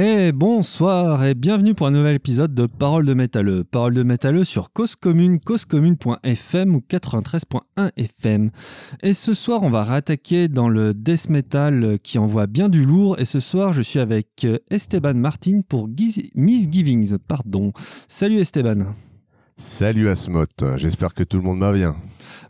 Et bonsoir et bienvenue pour un nouvel épisode de Parole de métalleux. Parole de métalleux sur Cause Commune, causecommune.fm ou 93.1 FM. Et ce soir, on va rattaquer dans le death metal qui envoie bien du lourd. Et ce soir, je suis avec Esteban Martin pour Misgivings. Pardon. Salut Esteban. Salut Asmot, j'espère que tout le monde va bien.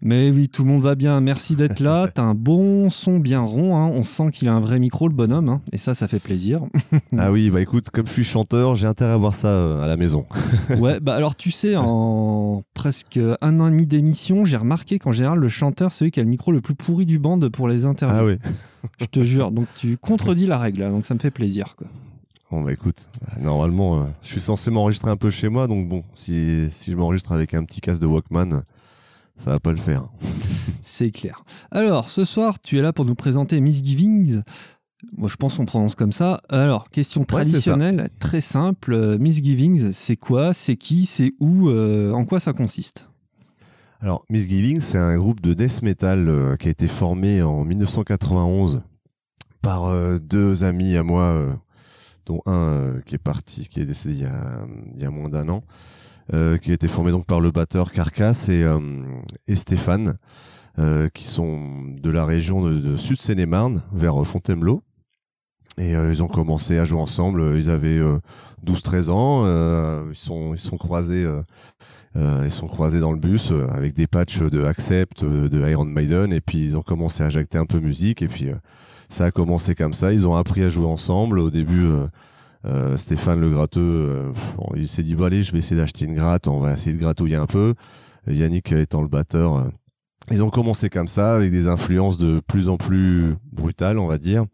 Mais oui, tout le monde va bien, merci d'être là. T'as un bon son bien rond, hein. on sent qu'il a un vrai micro, le bonhomme, hein. et ça, ça fait plaisir. ah oui, bah écoute, comme je suis chanteur, j'ai intérêt à voir ça euh, à la maison. ouais, bah alors tu sais, en presque un an et demi d'émission, j'ai remarqué qu'en général, le chanteur, c'est celui qui a le micro le plus pourri du band pour les interviews. Ah oui. je te jure, donc tu contredis la règle, donc ça me fait plaisir. Quoi. Bon bah écoute, normalement, euh, je suis censé m'enregistrer un peu chez moi, donc bon, si, si je m'enregistre avec un petit casque de Walkman, ça va pas le faire. C'est clair. Alors, ce soir, tu es là pour nous présenter Misgivings. Moi, je pense qu'on prononce comme ça. Alors, question traditionnelle, très simple. Euh, Misgivings, c'est quoi C'est qui C'est où euh, En quoi ça consiste? Alors, Misgivings, c'est un groupe de death metal qui a été formé en 1991 par deux amis à moi dont un euh, qui est parti, qui est décédé il y a, il y a moins d'un an, euh, qui a été formé donc par le batteur Carcasse et, euh, et Stéphane, qui sont de la région de, de Sud-Seine-et-Marne, vers Fontainebleau. Et ils ont commencé à jouer ensemble. Ils avaient 12-13 ans. ils sont ils sont croisés. ils sont croisés dans le bus avec des patchs de Accept, de Iron Maiden, et puis ils ont commencé à jacter un peu musique, et puis ça a commencé comme ça. Ils ont appris à jouer ensemble. Au début, euh, euh Stéphane le gratteux, euh, il s'est dit bah allez, je vais essayer d'acheter une gratte. On va essayer de gratouiller un peu. Yannick étant le batteur, euh, ils ont commencé comme ça avec des influences de plus en plus brutales, on va dire.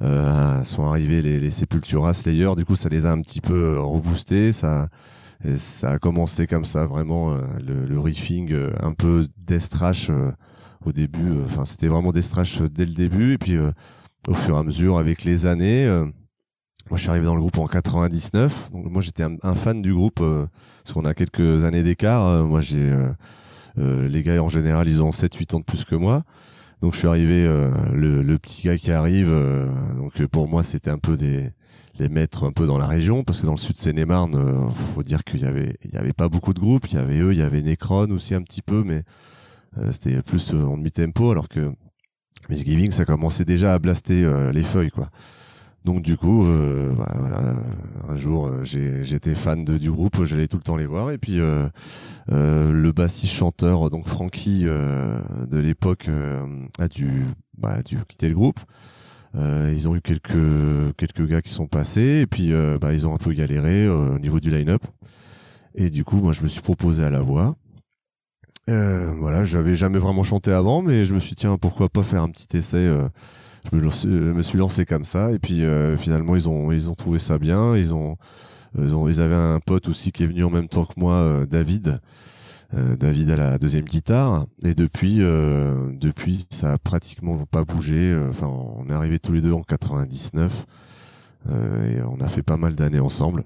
Euh, sont arrivés les, les Sepultura Slayer, du coup ça les a un petit peu reboostés, ça ça a commencé comme ça vraiment le, le riffing un peu death trash au début. Euh, enfin, c'était vraiment des strash euh, dès le début. Et puis, euh, au fur et à mesure, avec les années, moi, je suis arrivé dans le groupe en 99. Donc, moi, j'étais un, fan du groupe parce qu'on a quelques années d'écart. moi, j'ai les gars en général, ils ont 7-8 ans de plus que moi. Donc, je suis arrivé le, le, petit gars qui arrive. donc, pour moi, c'était un peu des les maîtres un peu dans la région parce que dans le sud Seine-et-Marne, faut dire qu'il y avait il y avait pas beaucoup de groupes. Il y avait eux, il y avait Necron aussi un petit peu, mais euh, c'était plus euh, en demi-tempo, alors que Misgiving, ça commençait déjà à blaster euh, les feuilles, quoi. Donc du coup, bah, voilà, un jour j'étais fan de, du groupe, j'allais tout le temps les voir et puis le bassiste chanteur donc Frankie de l'époque a dû bah, dû quitter le groupe. ils ont eu quelques quelques gars qui sont passés et puis bah, ils ont un peu galéré au niveau du line-up. Et du coup, moi je me suis proposé à la voix euh, voilà, j'avais jamais vraiment chanté avant, mais je me suis dit, tiens, pourquoi pas faire un petit essai euh, je, me, suis lancé comme ça, et puis euh, finalement, ils ont, ils ont trouvé ça bien. Ils ont, ils ont, ils avaient un pote aussi qui est venu en même temps que moi, euh, David. David à la deuxième guitare, et depuis, depuis, ça a pratiquement pas bougé. Enfin, on est arrivé tous les deux en 99, et on a fait pas mal d'années ensemble.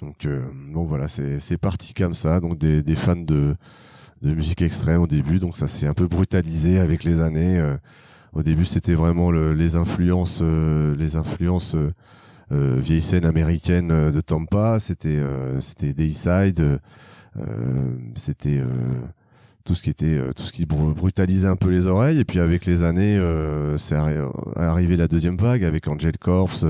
Donc, donc voilà, c'est parti comme ça. Donc des, des fans de de musique extrême au début, donc ça s'est un peu brutalisé avec les années. Euh, au début, c'était vraiment les influences, euh, les influences euh, euh, vieille scène américaine de Tampa. C'était c'était Dayside, c'était tout ce qui était tout ce qui brutalisait un peu les oreilles. Et puis avec les années, c'est arrivé la deuxième vague avec Angel Corpse.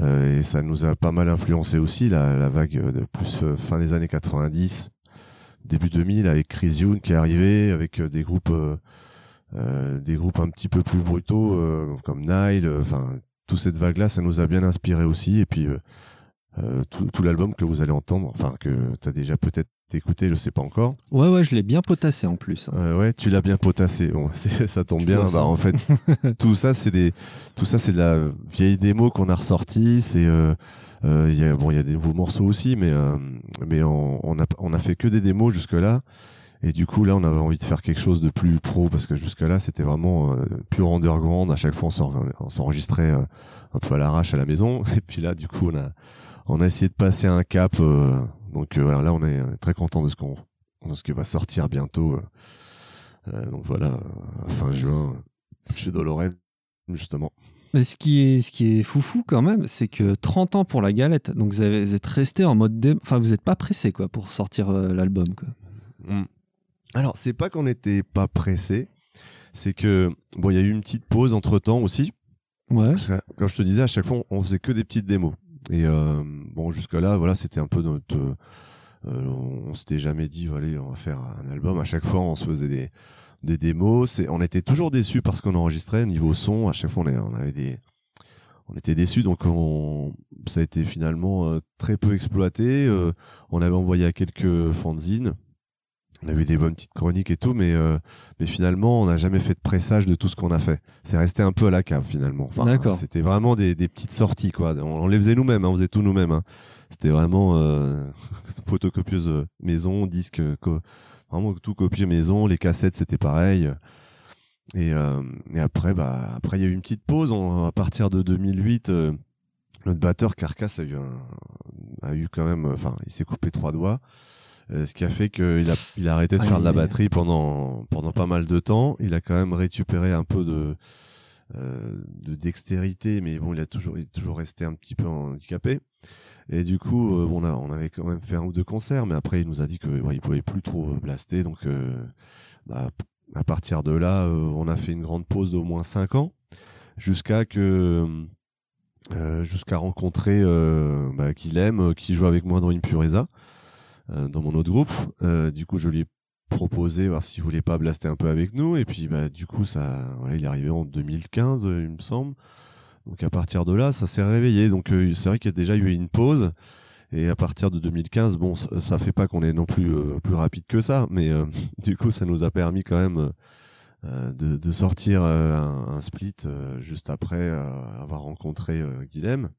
et ça nous a pas mal influencé aussi la, la vague de plus fin des années 90 début 2000 avec Chris Youn qui est arrivé avec euh, des groupes euh, euh, des groupes un petit peu plus brutaux comme Nile enfin toute cette vague là ça nous a bien inspiré aussi. Et puis tout, tout l'album que vous allez entendre enfin que tu as déjà peut-être écouté je sais pas encore. Ouais ouais je l'ai bien potassé en plus hein. ouais tu l'as bien potassé. Bon ça tombe bien. bah, en fait tout ça c'est des tout ça c'est de la vieille démo qu'on a ressorti c'est euh, il y a, bon, il y a des nouveaux morceaux aussi, mais euh, mais on, on, a on a fait que des démos jusque là. Et du coup, là, on avait envie de faire quelque chose de plus pro parce que jusque là, c'était vraiment euh, pure underground. À chaque fois, on s'enregistrait euh, un peu à l'arrache à la maison. Et puis là, du coup, on a on a essayé de passer un cap. donc voilà, là, on est très content de ce qu'on de ce qui va sortir bientôt. donc voilà, fin juin, chez Dolorel, justement. Mais ce qui est, ce qui est foufou quand même, c'est que 30 ans pour la galette. Donc vous, avez, vous êtes resté en mode. dé- Enfin, vous n'êtes pas pressé quoi, pour sortir euh, l'album. quoi. Mm. Alors, c'est pas qu'on n'était pas pressé, c'est que, bon, il y a eu une petite pause entre temps aussi. Ouais. Parce que, comme je te disais, à chaque fois, on faisait que des petites démos. Et euh, bon, jusque-là, voilà, c'était un peu notre. euh, euh, on s'était jamais dit, allez, on va faire un album. À chaque fois, on se faisait des, des démos. C'est, on était toujours déçus parce qu'on enregistrait niveau son. À chaque fois, on, est- on avait des. On était déçus, donc on, ça a été finalement euh, très peu exploité. Euh, on avait envoyé à quelques fanzines. On a eu des bonnes petites chroniques et tout, mais, euh, mais finalement, on n'a jamais fait de pressage de tout ce qu'on a fait. C'est resté un peu à la cave finalement. Enfin, D'accord. C'était vraiment des, des petites sorties, quoi. On, on les faisait nous-mêmes, hein, on faisait tout nous-mêmes. hein. C'était vraiment euh, photocopieuse maison, disque, co- vraiment tout copié maison. Les cassettes, c'était pareil. Et, euh, et après, bah, après, il y a eu une petite pause. On- à partir de 2008, euh, notre batteur Carcass a eu, un- a eu quand même, enfin, il s'est coupé trois doigts. Euh, ce qui a fait qu'il a, il a arrêté de faire de la batterie pendant, pendant pas mal de temps. Il a quand même récupéré un peu de, de dextérité, mais bon, il a toujours, il est toujours resté un petit peu handicapé. Et du coup, euh, on, avait quand même fait un ou deux concerts, mais après, il nous a dit que ouais, il pouvait plus trop blaster. Donc, euh, bah, à partir de là, euh, on a fait une grande pause d'au moins cinq ans, jusqu'à que euh, jusqu'à rencontrer euh, bah, Guilhem, euh, qui joue avec moi dans Impureza, euh, dans mon autre groupe. Euh, du coup, je lui ai proposé voir s'il voulait pas blaster un peu avec nous. Et puis, bah, du coup, ça, voilà, il est arrivé en 2015, euh, il me semble. Donc, à partir de là, ça s'est réveillé. Donc, euh, c'est vrai qu'il y a déjà eu une pause. Et à partir de 2015, bon, ça, fait pas qu'on est non plus euh, plus rapide que ça, mais du coup, ça nous a permis quand même de, sortir un, un split juste après avoir rencontré Guilhem.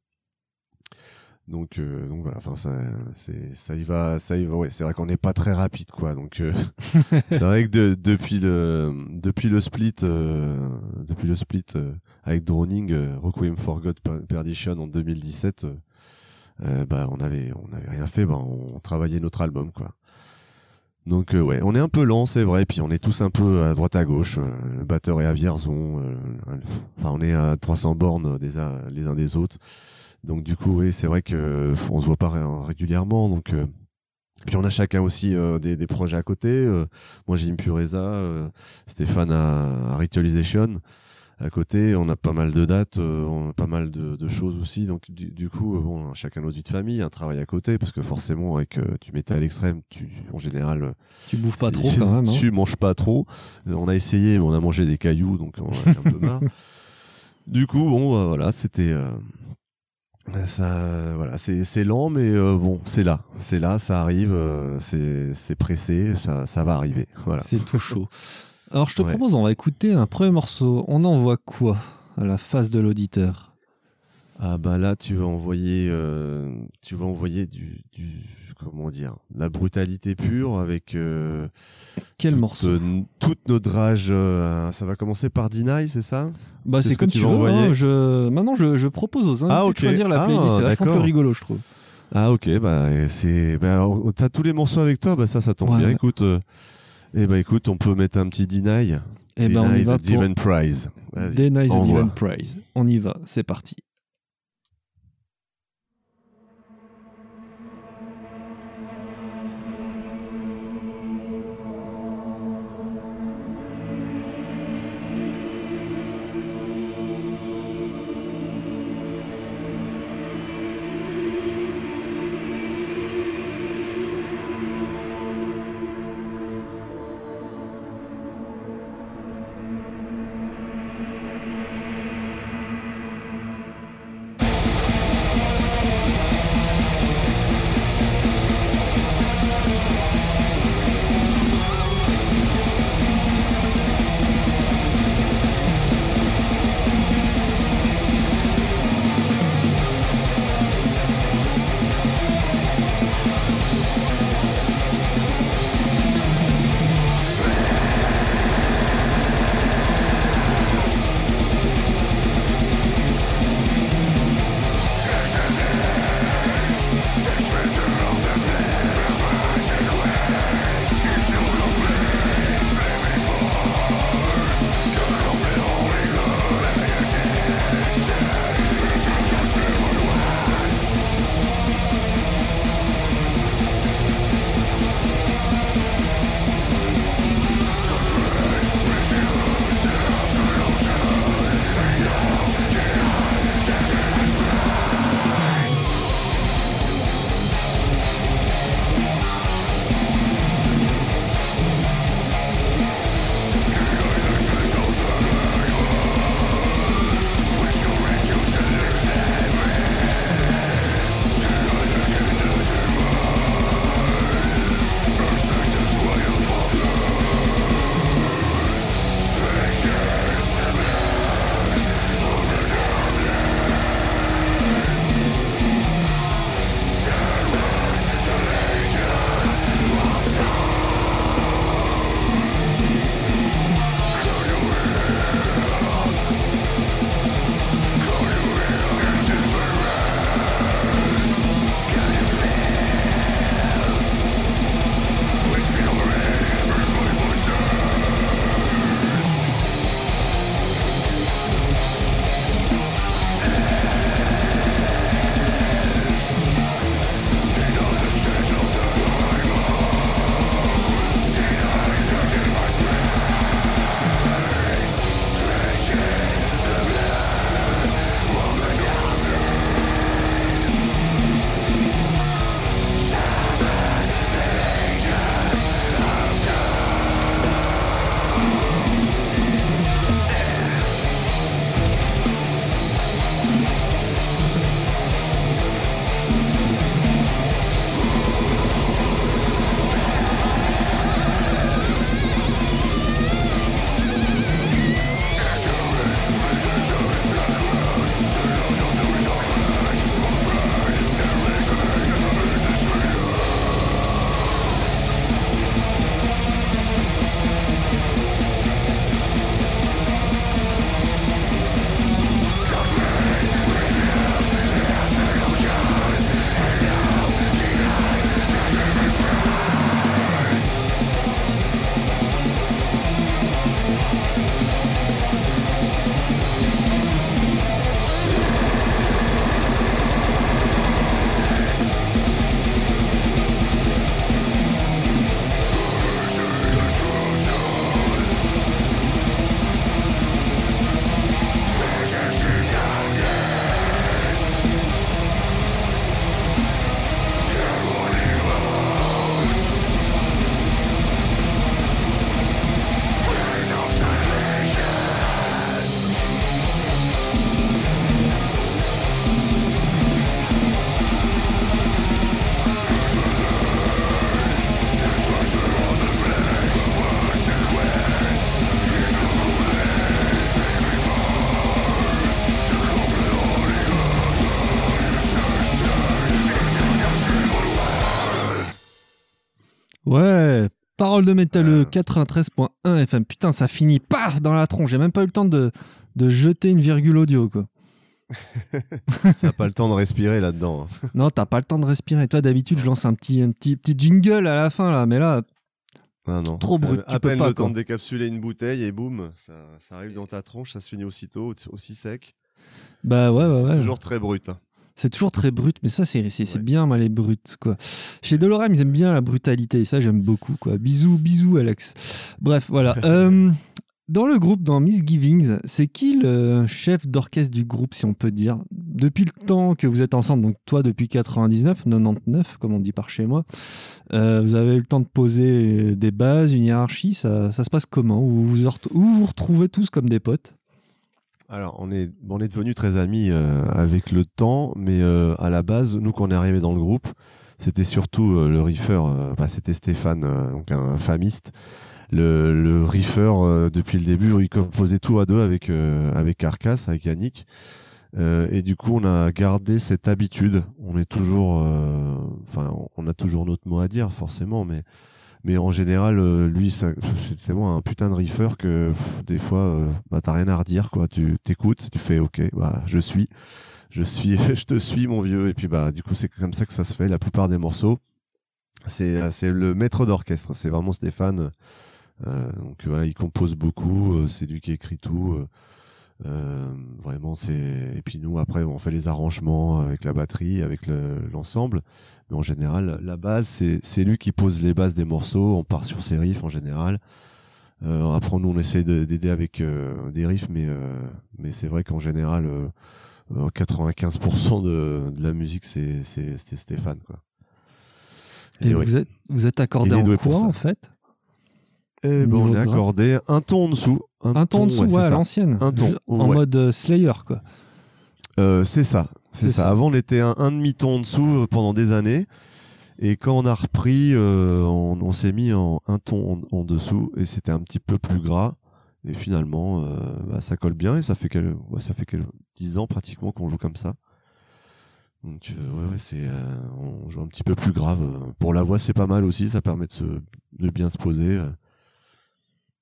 Donc, euh, donc voilà, enfin ça, c'est, ça y va, ça y va. Ouais, c'est vrai qu'on n'est pas très rapide, quoi. Donc, euh, c'est vrai que de- depuis le, depuis le split, euh, depuis le split euh, avec Droning, euh, Requiem for God Per- Perdition en 2017, euh, euh, bah on avait, on avait rien fait, bah on travaillait notre album, quoi. Donc euh, ouais, on est un peu lent, c'est vrai, puis on est tous un peu à droite à gauche. euh, le batteur est à Vierzon, euh, enfin on est à 300 bornes des, uns- les uns des autres. Donc du coup, oui, c'est vrai que on se voit pas ré- régulièrement. Donc euh, puis on a chacun aussi euh, des, des projets à côté. Euh, moi j'ai Impureza, euh, Stéphane a, a Ritualization à côté. On a pas mal de dates, euh, on a pas mal de, de choses aussi. Donc du, du coup, bon, chacun notre vie de famille, un travail à côté, parce que forcément avec euh, tu mettais à l'extrême, tu en général Tu bouffes pas trop quand même. hein. Tu manges pas trop. On a essayé, mais on a mangé des cailloux, donc on a un peu marre. Du coup, bon, bah, voilà, c'était. Ça, voilà, c'est lent, mais euh, bon, c'est là, c'est là, ça arrive, euh, c'est c'est pressé, ça ça va arriver, voilà. C'est tout chaud. Alors je te Ouais. propose, on va écouter un premier morceau. On envoie quoi à la face de l'auditeur? Ah bah là, tu vas envoyer, euh, tu vas envoyer du, du comment dire, la brutalité pure avec euh, Quel toute, morceau euh, toute notre rage. euh, ça va commencer par Deny, c'est ça? Bah c'est comme tu tu veux. hein, je... Maintenant je, je propose aux invités Ah, ok. de choisir la Ah, playlist. c'est vachement plus rigolo je trouve. Ah ok, bah c'est, bah, t'as tous les morceaux avec toi, bah ça, ça tombe Ouais, bien. ouais. Écoute, euh, eh bah écoute, on peut mettre un petit Deny. Et ben on y va the pour Prize. Deny the. Divine Praise. On y va, c'est parti. Parole de métalleux, Euh. 93.1 FM. Putain, ça finit paf dans la tronche. J'ai même pas eu le temps de, de jeter une virgule audio, quoi. N'a pas le temps de respirer là-dedans. hein. Non, t'as pas le temps de respirer. Toi, d'habitude, je lance un petit, un petit, petit jingle à la fin, là. Mais là, Ah non. Trop brut, À peine pas, le temps quoi. de décapsuler une bouteille et boum, ça, ça arrive dans ta tronche, ça se finit aussitôt, aussi sec. bah ouais, ouais, c'est ouais. toujours très brut. hein. C'est toujours très brut, mais ça, c'est c'est- Ouais. bien, moi, les brutes, quoi. Chez Dolorem, ils aiment bien la brutalité, et ça, j'aime beaucoup, quoi. Bisous, bisous, Alex. Bref, voilà. Euh, dans le groupe, dans Misgivings, c'est qui le chef d'orchestre du groupe, si on peut dire? Depuis le temps que vous êtes ensemble, donc toi depuis 99, 99, comme on dit par chez moi, euh, vous avez eu le temps de poser des bases, une hiérarchie, ça, ça se passe comment? Vous ou vous vous retrouvez tous comme des potes? Alors, on est, on est devenus très amis euh, avec le temps, mais euh, à la base, nous, quand on est arrivé dans le groupe, c'était surtout euh, le euh, bah, c'était Stéphane, donc un famiste. Le, le euh, depuis le début, il composait tout à deux avec, avec avec Yannick. Et du coup, on a gardé cette habitude. On est toujours, enfin, on a toujours notre mot à dire, forcément, mais, mais en général, euh, lui, c'est moi un putain de riffer que des fois, euh, bah, t'as rien à redire, quoi. Tu t'écoutes, tu fais, ok, bah, je suis, je suis, je te suis, mon vieux. Et puis, bah, du coup, c'est comme ça que ça se fait. La plupart des morceaux, c'est, euh, c'est le maître d'orchestre. C'est vraiment Stéphane. Euh, donc voilà, il compose beaucoup. c'est lui qui écrit tout. Vraiment, c'est et puis nous après on fait les arrangements avec la batterie, avec le- l'ensemble. Mais en général, la base c'est c'est lui qui pose les bases des morceaux. On part sur ses riffs en général. Euh, après nous on essaie de- d'aider avec euh, des riffs, mais euh, mais c'est vrai qu'en général, euh, euh, 95% de, de la musique c'est Stéphane quoi. Et, ouais. vous, êtes, vous êtes accordé en quoi, en fait? Eh ben, on est accordé un ton en dessous. Un ton en dessous, ouais, à l'ancienne. Un ton, En ouais. mode euh, Slayer, quoi. Euh, c'est ça, c'est ça. ça. Avant, on était un, un demi-ton en dessous euh, pendant des années. Et quand on a repris, euh, on, on s'est mis en un ton en, en dessous et c'était un petit peu plus gras. Et finalement, euh, bah, ça colle bien et ça fait quel, ouais, ça fait quel, 10 ans pratiquement qu'on joue comme ça. Donc, ouais, ouais, c'est, euh, on joue un petit peu plus grave. Pour la voix, c'est pas mal aussi. Ça permet de, se, de bien se poser.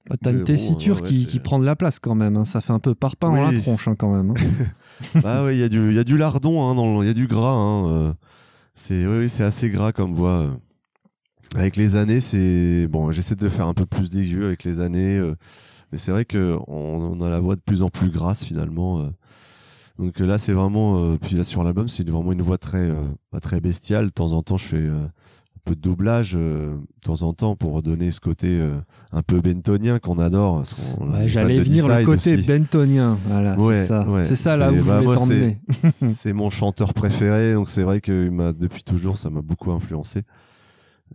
Bah, T'as une bon, tessiture ouais, qui, qui prend de la place quand même. hein. Ça fait un peu parpaing dans la tronche hein, quand même. hein. bah ouais, il y a du, il y a du lardon, hein, il y a du gras. Euh, c'est, oui, oui, c'est assez gras comme voix. euh. Avec les années, c'est bon. J'essaie de faire un peu plus d'aigu avec les années, euh, mais c'est vrai que on, a la voix de plus en plus grasse finalement. euh. Donc là, c'est vraiment. puis là sur l'album, c'est vraiment une voix très, très bestiale. De temps en temps, je fais un peu de doublage, euh, de temps en temps, pour donner ce côté euh, un peu bentonien qu'on adore. Ouais, J'allais venir le côté aussi. bentonien. Voilà, Ouais, c'est ça. ouais. C'est ça là où je bah, voulais c'est mon chanteur préféré, donc c'est vrai que m'a depuis toujours, ça m'a beaucoup influencé.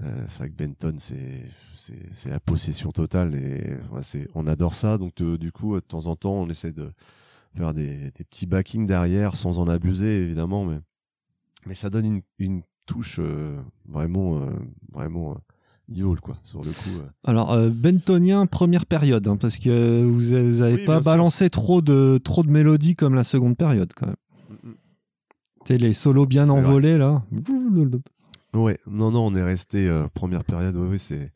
Euh, c'est vrai que Benton, c'est la possession totale et on adore ça. Donc de- du coup, de temps en temps, on essaie de faire des, des petits backings derrière, sans en abuser évidemment, mais mais ça donne une, une touche euh, vraiment euh, vraiment euh, quoi sur le coup. Alors, bentonien, première période, hein, parce que vous avez Oui, pas sûr. balancé trop de, trop de mélodies comme la seconde période quand même. Tu sais, les solos bien vrai. envolés là. Ouais, non, non, on est resté euh, première période. Oui, oui, c'est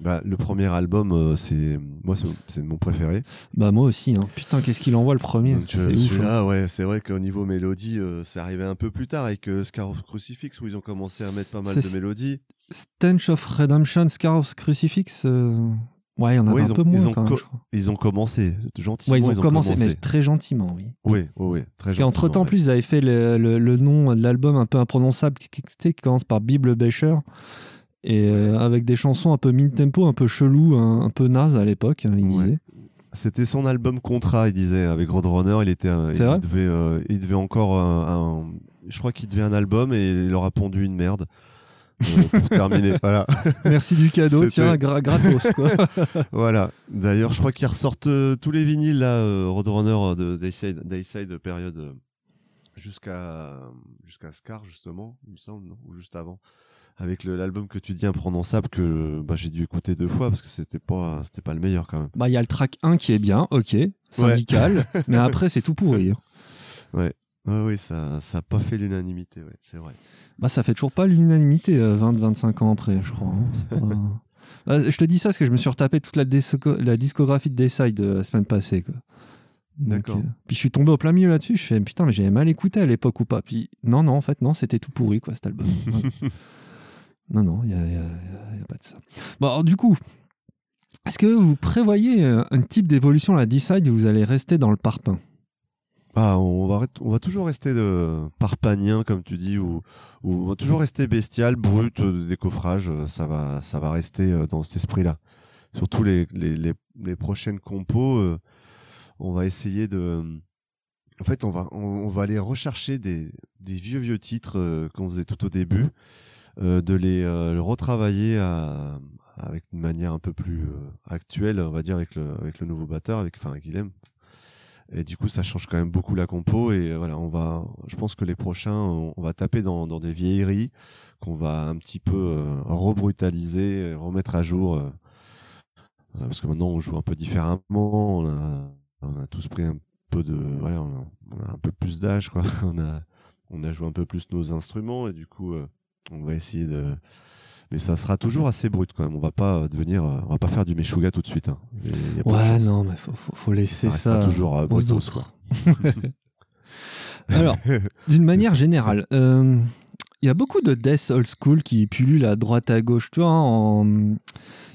bah, le premier album, euh, c'est moi, c'est- mon préféré. Bah moi aussi. Hein. Putain, qu'est-ce qu'il envoie le premier? Euh, ouf. hein. celui-là, ouais, c'est vrai qu'au niveau mélodie, euh, c'est arrivé un peu plus tard avec euh, Scar of Crucifix où ils ont commencé à mettre pas mal de mélodies. Stench of Redemption, Scar of Crucifix. euh, Ouais, il y en avait Ouais, un ont- peu moins ils ont quand même, co- je crois. Ils ont commencé gentiment. Ouais, ils ont, commencé, mais très gentiment, oui. Oui, oui, oui, très Parce qu'entre temps, en gentiment, plus, ils avaient fait le, le- le nom de l'album un peu imprononçable qui commence par Bible Becher. Et euh, avec des chansons un peu mid-tempo, un peu chelou, un, un peu naze à l'époque, hein, il Ouais. disait. C'était son album Contrat, il disait, avec Roadrunner. Il était, euh, il devait, euh, il devait encore un, un- je crois qu'il devait un album et il leur a pondu une merde. Euh, pour terminer, voilà. Merci du cadeau, tiens, gra- gratos. Quoi. Voilà. D'ailleurs, je crois qu'ils ressortent tous les vinyles là, Roadrunner de Dayside, Dayside période jusqu'à jusqu'à Scar justement, il me semble, non ou juste avant, avec l'album que tu dis imprononçable que bah, j'ai dû écouter deux fois parce que c'était pas c'était pas le meilleur quand même. Bah, il y a le track 1 qui est bien, ok, syndical, mais après, c'est tout pourri. hein. Ah oui, ça n'a pas fait l'unanimité, ouais, c'est vrai. Bah, ça fait toujours pas l'unanimité 20-25 ans après, je crois. Hein. Bah, je te dis ça parce que je me suis retapé toute la, la discographie de Dayside la semaine passée. D'accord. puis je suis tombé au plein milieu là-dessus. Je fais putain, mais j'avais mal écouté à l'époque ou pas. Puis non, non, en fait, non, c'était tout pourri, quoi, cet album. non, non, il n'y a, pas de ça. Bon, alors, du coup, est-ce que vous prévoyez un type d'évolution à la D-Side où vous allez rester dans le parpaing? Bah, on, va, on va toujours rester de parpagnien, comme tu dis, ou, on va toujours rester bestial, brut, de décoffrage. Ça va, ça va rester euh, dans cet esprit-là. Surtout les, les, les, prochaines compos, euh, on va essayer de. En fait, on va, on, va aller rechercher des, des vieux, vieux titres euh, qu'on faisait tout au début, de les retravailler à, avec une manière un peu plus actuelle, on va dire, avec le, avec le nouveau batteur, avec, enfin, Guilhem, et du coup, ça change quand même beaucoup la compo. Et euh, voilà, on va, je pense que les prochains, on, va taper dans, dans des vieilleries qu'on va un petit peu euh, rebrutaliser, remettre à jour. Euh, parce que maintenant, on joue un peu différemment. On a, on a tous pris un peu de, voilà, on a, un peu plus d'âge, quoi. On a, on a joué un peu plus nos instruments et du coup, on va essayer de mais ça sera toujours assez brut quand même. On va pas euh, devenir, euh, on va pas faire du Meshuga tout de suite. Hein. ouais, non, mais faut, faut, laisser ça, toujours euh, autres. Alors, d'une manière générale, il y a beaucoup de death old school qui pullulent à droite à gauche. Tu vois, en...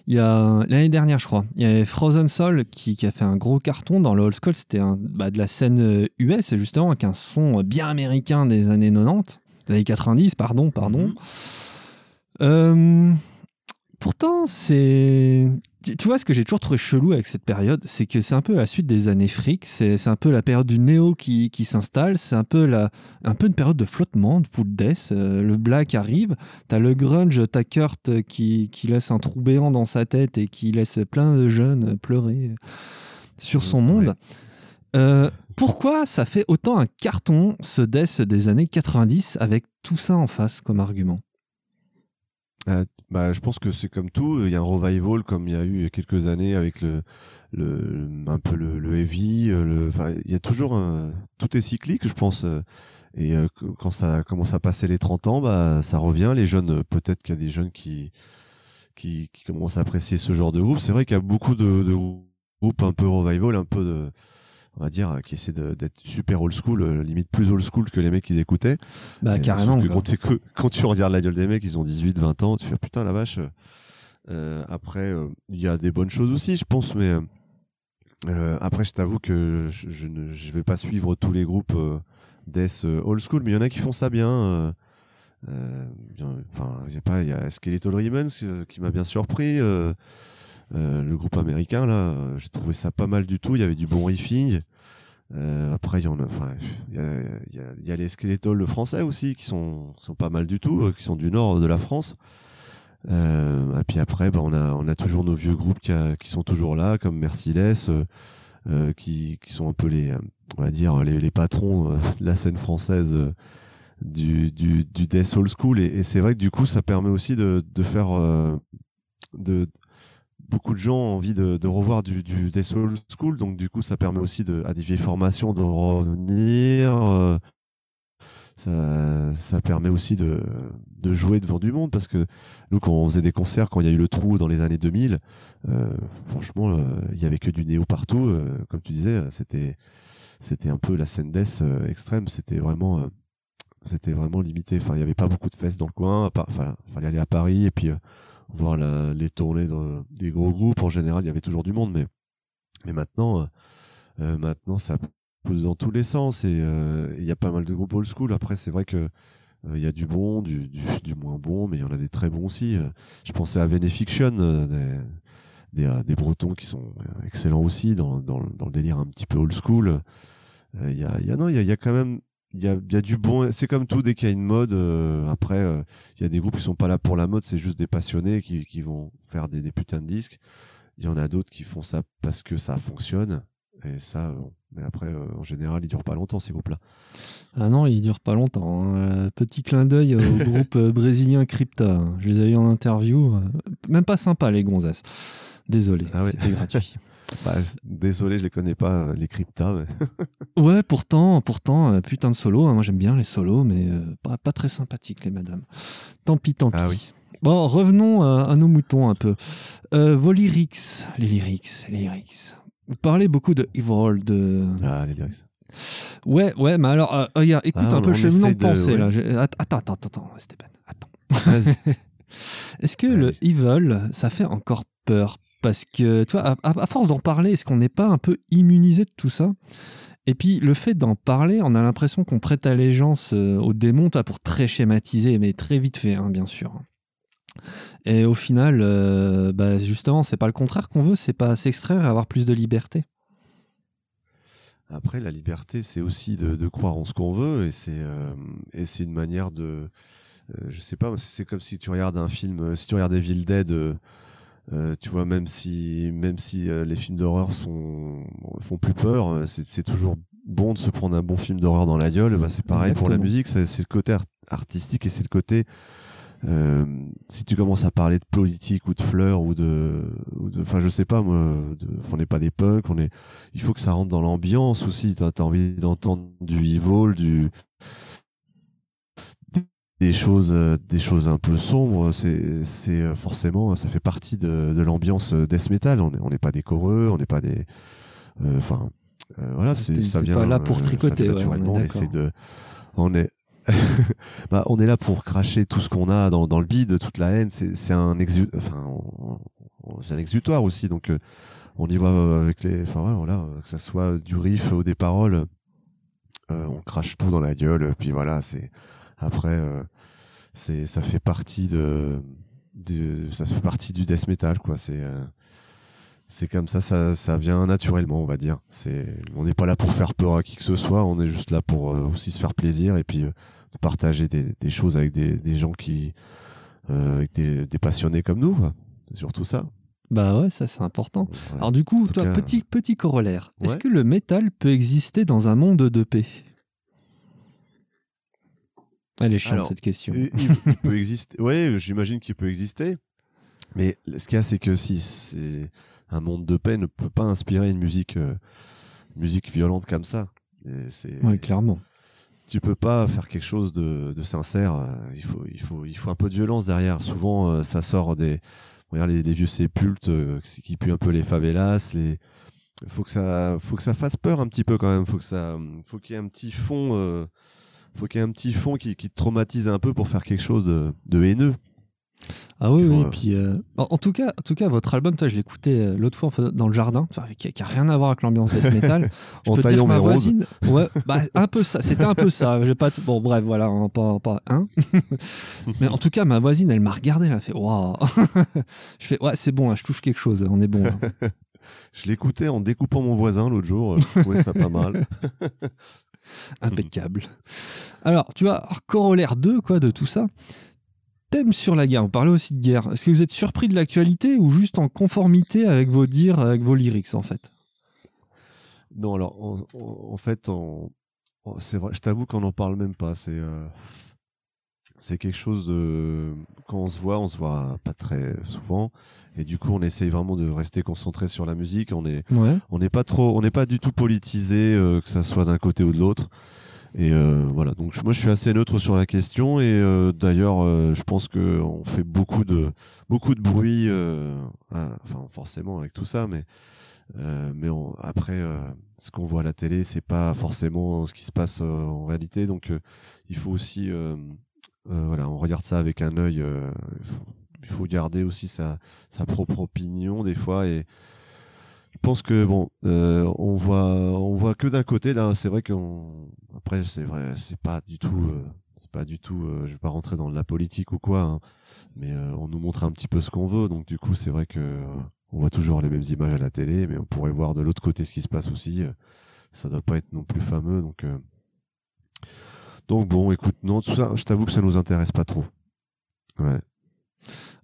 il y a l'année dernière, je crois, il y avait Frozen Soul qui, qui, a fait un gros carton dans le old school. C'était bah, de la scène US justement avec un son bien américain des années 90, des années 90, pardon, pardon. Mhm. Euh, pourtant, c'est. Tu vois, ce que j'ai toujours trouvé chelou avec cette période, c'est que c'est un peu la suite des années fric, c'est un peu la période du néo qui, qui s'installe, c'est un, peu la, un peu une période de flottement, de pool death. Euh, le black arrive, t'as le grunge, t'as Kurt qui, qui laisse un trou béant dans sa tête et qui laisse plein de jeunes pleurer sur son monde. Euh, pourquoi ça fait autant un carton, ce death des années 90, avec tout ça en face comme argument? Euh, bah, je pense que c'est comme tout. Il y a un revival comme il y a eu il y a quelques années avec le, le un peu le, heavy. Euh, le, il y a toujours tout est cyclique, je pense. Et quand ça commence à passer les 30 ans, bah, ça revient. Les jeunes, peut-être qu'il y a des jeunes qui, qui, qui commencent à apprécier ce genre de groupe. C'est vrai qu'il y a beaucoup de, de groupes un peu revival, un peu de, on va dire, qui essaie d'être super old school, euh, limite plus old school que les mecs qu'ils écoutaient. Bah, carrément. quand, quand, tu regardes la gueule des mecs, ils ont 18, 20 ans, tu fais putain la vache. Euh, après, euh, il y a des bonnes choses aussi, je pense, mais après, je t'avoue que je, ne je vais pas suivre tous les groupes death old school, mais il y en a qui font ça bien. Enfin, il y a pas, il y a Skeletal Ribbons qui m'a bien surpris. Euh, le groupe américain là, euh, j'ai trouvé ça pas mal du tout. Il y avait du bon riffing. Euh, après, il y en a, enfin, il y a, y, a, y a, les Skeletal français aussi qui sont, sont pas mal du tout, euh, qui sont du nord de la France. Euh, et puis après, bah, on a, on a toujours nos vieux groupes qui, qui sont toujours là, comme Merciless, euh, qui, qui sont un peu les, on va dire, les, les patrons de la scène française du, du, du Death Old School. Et, et c'est vrai que du coup, ça permet aussi de, de faire, de beaucoup de gens ont envie de, revoir du, du Death Old School, donc du coup ça permet aussi de, à des vieilles formations de revenir. Euh, ça, ça, permet aussi de, de, jouer devant du monde parce que nous quand on faisait des concerts quand il y a eu le trou dans les années 2000 euh, franchement euh, il y avait que du néo partout comme tu disais c'était c'était un peu la scène death extrême c'était vraiment c'était vraiment limité enfin il y avait pas beaucoup de fesses dans le coin enfin fallait aller à Paris et puis voir les tournées des gros groupes. En général, il y avait toujours du monde, mais, mais maintenant, euh, euh, maintenant, ça pousse dans tous les sens et euh, il y a pas mal de groupes old school. Après, c'est vrai que il y a du bon, du, du, moins bon, mais il y en a des très bons aussi. Je pensais à Venefiction, des, des, des, Bretons qui sont excellents aussi dans, dans, dans, le délire un petit peu old school. Il y a, y a, non, il y a, y a quand même il y a, y a, du bon. C'est comme tout, dès qu'il y a une mode, euh, après, euh, il y a des groupes qui sont pas là pour la mode, c'est juste des passionnés qui, qui vont faire des, des, putains de disques. Il y en a d'autres qui font ça parce que ça fonctionne. Et ça, mais après, euh, en général, ils durent pas longtemps, ces groupes-là. Ah non, ils durent pas longtemps. Hein. Petit clin d'œil au groupe brésilien Crypta. Je les ai eu en interview. Même pas sympa, les gonzesses. Désolé, ah c'était gratuit. Bah, désolé, je les connais pas, euh, les cryptas. mais- Ouais, pourtant, pourtant, euh, putain de solo. hein, moi, j'aime bien les solos, mais euh, pas, pas très sympathiques, les madames. Tant pis, tant pis. Ah oui. Bon, revenons à, à nos moutons un peu. Euh, vos lyrics, les lyrics, les lyrics. Vous parlez beaucoup de Evil, de. Ah, les lyrics. Ouais, ouais, mais alors, euh, regarde, écoute Ah, un peu le cheminement de pensée, là. Je- Attends, attends, attends, Stéphane, attends. Est-ce que le evil, ça fait encore peur Parce que, toi, à, force d'en parler, est-ce qu'on n'est pas un peu immunisé de tout ça? Et puis, le fait d'en parler, on a l'impression qu'on prête allégeance euh, aux démons, toi, pour très schématiser, mais très vite fait, hein, bien sûr. Et au final, euh, bah, justement, c'est pas le contraire qu'on veut, c'est pas s'extraire et avoir plus de liberté. Après, la liberté, c'est aussi de, croire en ce qu'on veut, et c'est euh, et c'est une manière de, euh, je sais pas, c'est c'est comme si tu regardes un film, euh, si tu regardes Evil Dead, euh, tu vois, même si même si euh, les films d'horreur sont font plus peur, euh, c'est toujours bon de se prendre un bon film d'horreur dans la gueule. Bah, c'est pareil pour la musique, c'est c'est le côté art- artistique et c'est le côté euh, si tu commences à parler de politique ou de fleurs ou de, ou de, enfin je sais pas moi, de, on n'est pas des punks, on est, il faut que ça rentre dans l'ambiance aussi. T'as as envie d'entendre du evil, du des choses, euh, des choses un peu sombres. C'est, c'est euh, forcément, ça fait partie de, de l'ambiance euh, death metal. On n'est on pas des choreux, on n'est pas des, euh, enfin euh, voilà, c'est T'es- ça vient. pas là pour euh, tricoter, ouais, on est naturellement. c'est de, on est bah, on est là pour cracher tout ce qu'on a dans, dans le bide, toute la haine. C'est c'est un, exu enfin, c'est un exutoire aussi. Donc, euh, on y va euh, avec les. Enfin, ouais, voilà, euh, que ça soit du riff ou des paroles, euh, on crache tout dans la gueule. Puis voilà, c'est. Après, euh, c'est ça fait partie de, de. Ça fait partie du death metal, quoi. C'est. euh, c'est comme ça, ça, ça vient naturellement, on va dire. C'est, on n'est pas là pour faire peur à qui que ce soit, on est juste là pour euh, aussi se faire plaisir et puis euh, de partager des, des choses avec des, des gens qui, euh, avec des, des passionnés comme nous. C'est surtout ça. Bah ouais, ça c'est important. Voilà. Alors du coup, toi, cas, petit, petit corollaire, est-ce que le métal peut exister dans un monde de paix? Elle est chiante Alors, cette question. il, peut exister. Ouais, j'imagine qu'il peut exister. Mais ce qu'il y a, c'est que si c'est un monde de paix ne peut pas inspirer une musique, euh, une musique violente comme ça. Ouais, clairement. tu peux pas faire quelque chose de, de sincère. euh, Il faut, il faut, il faut un peu de violence derrière. Souvent, euh, ça sort des, regarde les, les vieux sépultes euh, qui puent un peu les favelas. Les, faut que ça, faut que ça fasse peur un petit peu quand même. Faut que ça, faut qu'il y ait un petit fond, faut qu'il y ait un petit fond qui, qui te traumatise un peu pour faire quelque chose de, de haineux. Ah oui, oui. euh, Puis, euh, en, en tout cas, en tout cas, votre album, toi, je l'écoutais euh, l'autre fois dans le jardin, qui, qui a rien à voir avec l'ambiance death metal. Je En peux te dire que ma voisine, ouais, bah, un peu ça. C'était un peu ça. J'ai pas, t- bon, bref, voilà, hein, pas, pas un. Mais en tout cas, ma voisine, elle m'a regardé, elle a fait, waouh. je fais, ouais, c'est bon, là, je touche quelque chose. On est bon. là. Je l'écoutais en découpant mon voisin l'autre jour. Je trouvais ça pas mal. Impeccable. Alors, tu vois, corollaire 2, quoi, de tout ça. Thème sur la guerre. Vous parlez aussi de guerre. Est-ce que vous êtes surpris de l'actualité ou juste en conformité avec vos dires, avec vos lyrics, en fait? Non, alors en, fait, on- on- c'est vrai. Je t'avoue qu'on n'en parle même pas. C'est euh, c'est quelque chose de quand on se voit, on se voit pas très souvent, et du coup, on essaye vraiment de rester concentré sur la musique. On est Ouais. on n'est pas trop, on n'est pas du tout politisé, euh, que ça soit d'un côté ou de l'autre. Et euh, voilà, donc moi je suis assez neutre sur la question et euh, d'ailleurs je pense que on fait beaucoup de beaucoup de bruit, enfin forcément avec tout ça, mais mais on- après ce qu'on voit à la télé c'est pas forcément ce qui se passe en réalité, donc il faut aussi euh, voilà, on regarde ça avec un œil. euh, il faut- garder aussi sa sa propre opinion des fois et je pense que bon, euh, on voit, on voit que d'un côté là. C'est vrai qu'on, après c'est vrai, c'est pas du tout, euh, c'est pas du tout. euh, je vais pas rentrer dans la politique ou quoi, hein, mais euh, on nous montre un petit peu ce qu'on veut. Donc du coup, c'est vrai que on voit toujours les mêmes images à la télé, mais on pourrait voir de l'autre côté ce qui se passe aussi. euh, ça doit pas être non plus fameux, donc. euh, donc bon, écoute, non, tout ça, je t'avoue que ça nous intéresse pas trop. Ouais.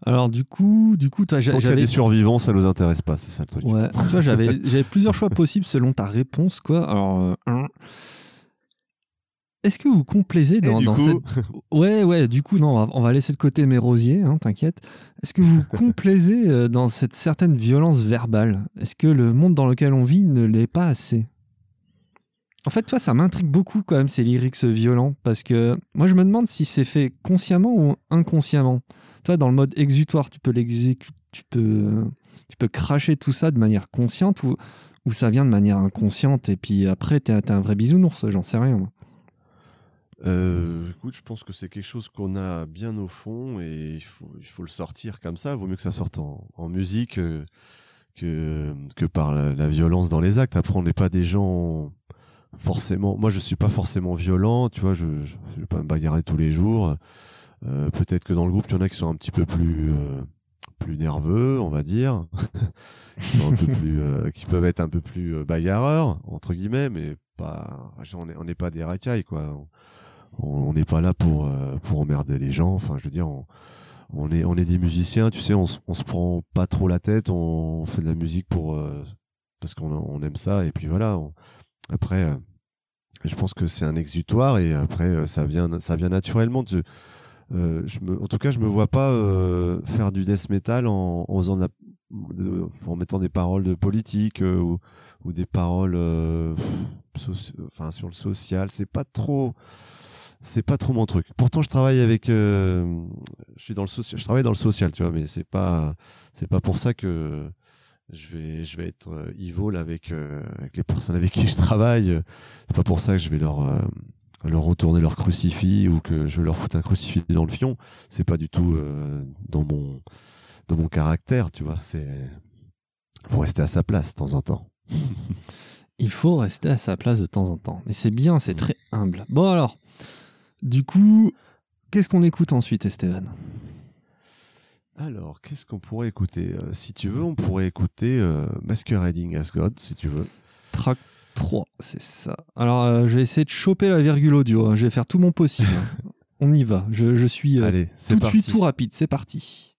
Alors, du coup, du coup, toi, j'a- Tant qu'il y a j'avais. des survivants, ça nous intéresse pas, c'est ça le truc. Ouais, tu vois, j'avais, j'avais plusieurs choix possibles selon ta réponse, quoi. Alors, euh, un, est-ce que vous complaisez dans, du dans coup- cette... Ouais, ouais, du coup, non, on va, on va laisser de côté mes rosiers, hein, t'inquiète. Est-ce que vous complaisez euh, dans cette certaine violence verbale? Est-ce que le monde dans lequel on vit ne l'est pas assez? En fait, toi, ça m'intrigue beaucoup quand même, ces lyrics violents, parce que moi, je me demande si c'est fait consciemment ou inconsciemment. Toi, dans le mode exutoire, tu peux l'exécuter, tu peux, tu peux cracher tout ça de manière consciente ou, ça vient de manière inconsciente et puis après, t'es un vrai bisounours, j'en sais rien. Euh, écoute, je pense que c'est quelque chose qu'on a bien au fond et il faut, le sortir comme ça. Vaut mieux que ça sorte en, en musique euh, que, que par la, la violence dans les actes. Après, on n'est pas des gens forcément. Moi, je suis pas forcément violent, tu vois. Je, je, je vais pas me bagarrer tous les jours. Euh, Peut-être que dans le groupe, il y en a qui sont un petit peu plus euh, plus nerveux, on va dire, qui sont un peu plus, euh, qui peuvent être un peu plus euh, bagarreurs entre guillemets, mais pas. On n'est on pas des racailles, quoi on n'est pas là pour euh, pour emmerder les gens enfin je veux dire on, on est on est des musiciens tu sais on, on se prend pas trop la tête on, fait de la musique pour euh, parce qu'on on aime ça et puis voilà on- après euh, je pense que c'est un exutoire et après euh, ça vient ça vient naturellement euh, en tout cas je me vois pas faire du death metal en, mettant des paroles de politique ou, des paroles enfin sur le social c'est pas trop c'est pas trop mon truc. Pourtant, je travaille avec, je suis dans le social, je travaille dans le social, tu vois, mais c'est pas, c'est pas pour ça que je vais, je vais être euh, evil avec, euh, avec les personnes avec qui je travaille. C'est pas pour ça que je vais leur, euh, leur retourner leur crucifix ou que je vais leur foutre un crucifix dans le fion. C'est pas du tout euh, dans mon, dans mon caractère, tu vois. C'est, faut rester à sa place de temps en temps. Il faut rester à sa place de temps en temps. Mais c'est bien, c'est très humble. Bon alors, du coup, qu'est-ce qu'on écoute ensuite, Esteban? Alors, qu'est-ce qu'on pourrait écouter Euh, Si tu veux, on pourrait écouter euh, Masquerading as God, si tu veux. Track 3, c'est ça. Alors, euh, je vais essayer de choper la virgule audio. hein. Je vais faire tout mon possible. hein. On y va. Je, je suis euh, Allez, c'est tout de parti. suite tout rapide. C'est parti.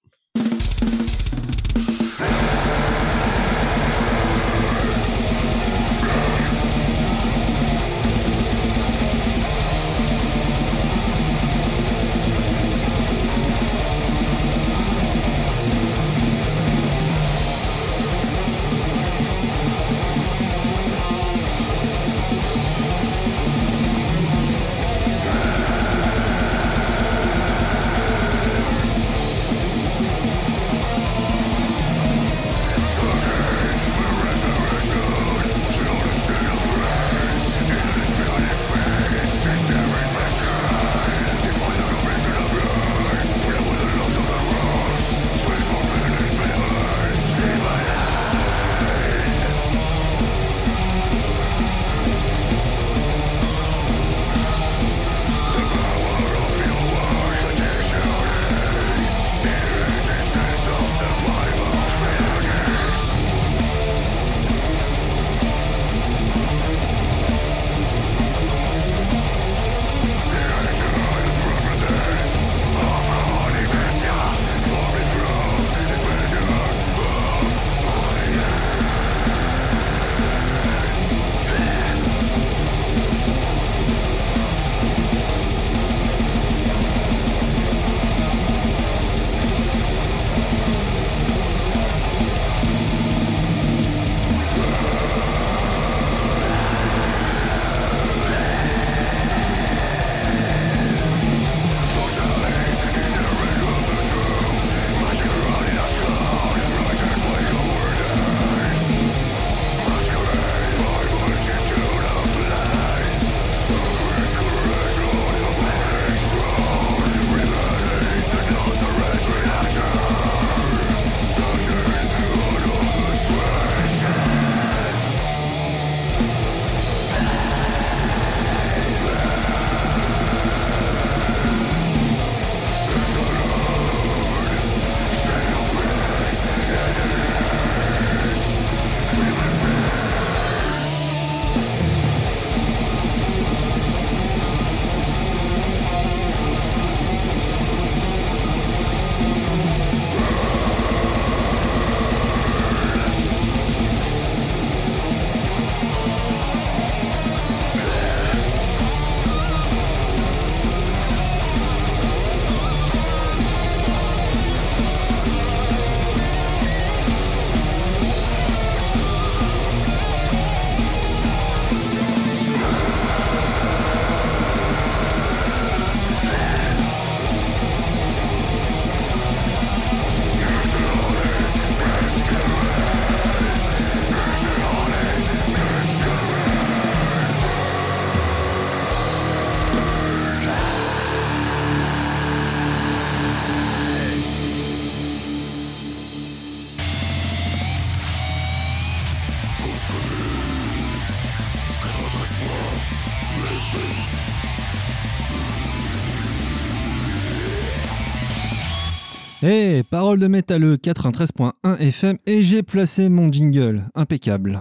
Hey, parole de métalleux 93.1 FM et j'ai placé mon jingle. Impeccable.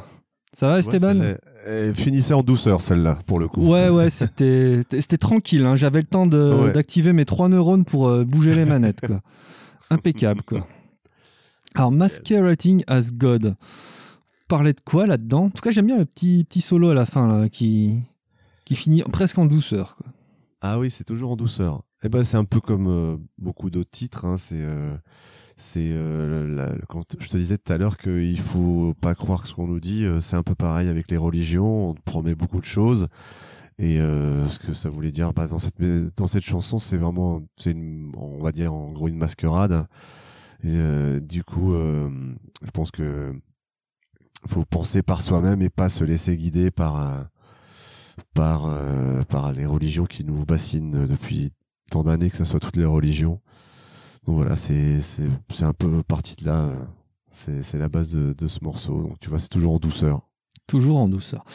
Ça va Esteban ouais, Elle finissait en douceur celle-là pour le coup. Ouais ouais c'était c'était tranquille. Hein. J'avais le temps d'activer mes trois neurones pour euh, bouger les manettes quoi. Impeccable quoi. Alors Masquerading as God. Parler de quoi là-dedans? En tout cas j'aime bien le petit petit solo à la fin là, qui qui finit presque en douceur. Quoi. Ah oui c'est toujours en douceur. Eh ben, c'est un peu comme euh, beaucoup d'autres titres. Hein, c'est euh, c'est euh, je te disais tout à l'heure qu'il faut pas croire ce qu'on nous dit. c'est un peu pareil avec les religions. On promet beaucoup de choses. Et ce que ça voulait dire bah, dans cette dans cette chanson, c'est vraiment c'est on va dire en gros une masquerade. Du coup, je pense que faut penser par soi-même et pas se laisser guider par par par les religions qui nous bassinent depuis tant d'années que ça soit toutes les religions. Donc voilà, c'est un peu parti de là. C'est la base de, de, ce morceau. Donc tu vois, c'est toujours en douceur. Toujours en douceur.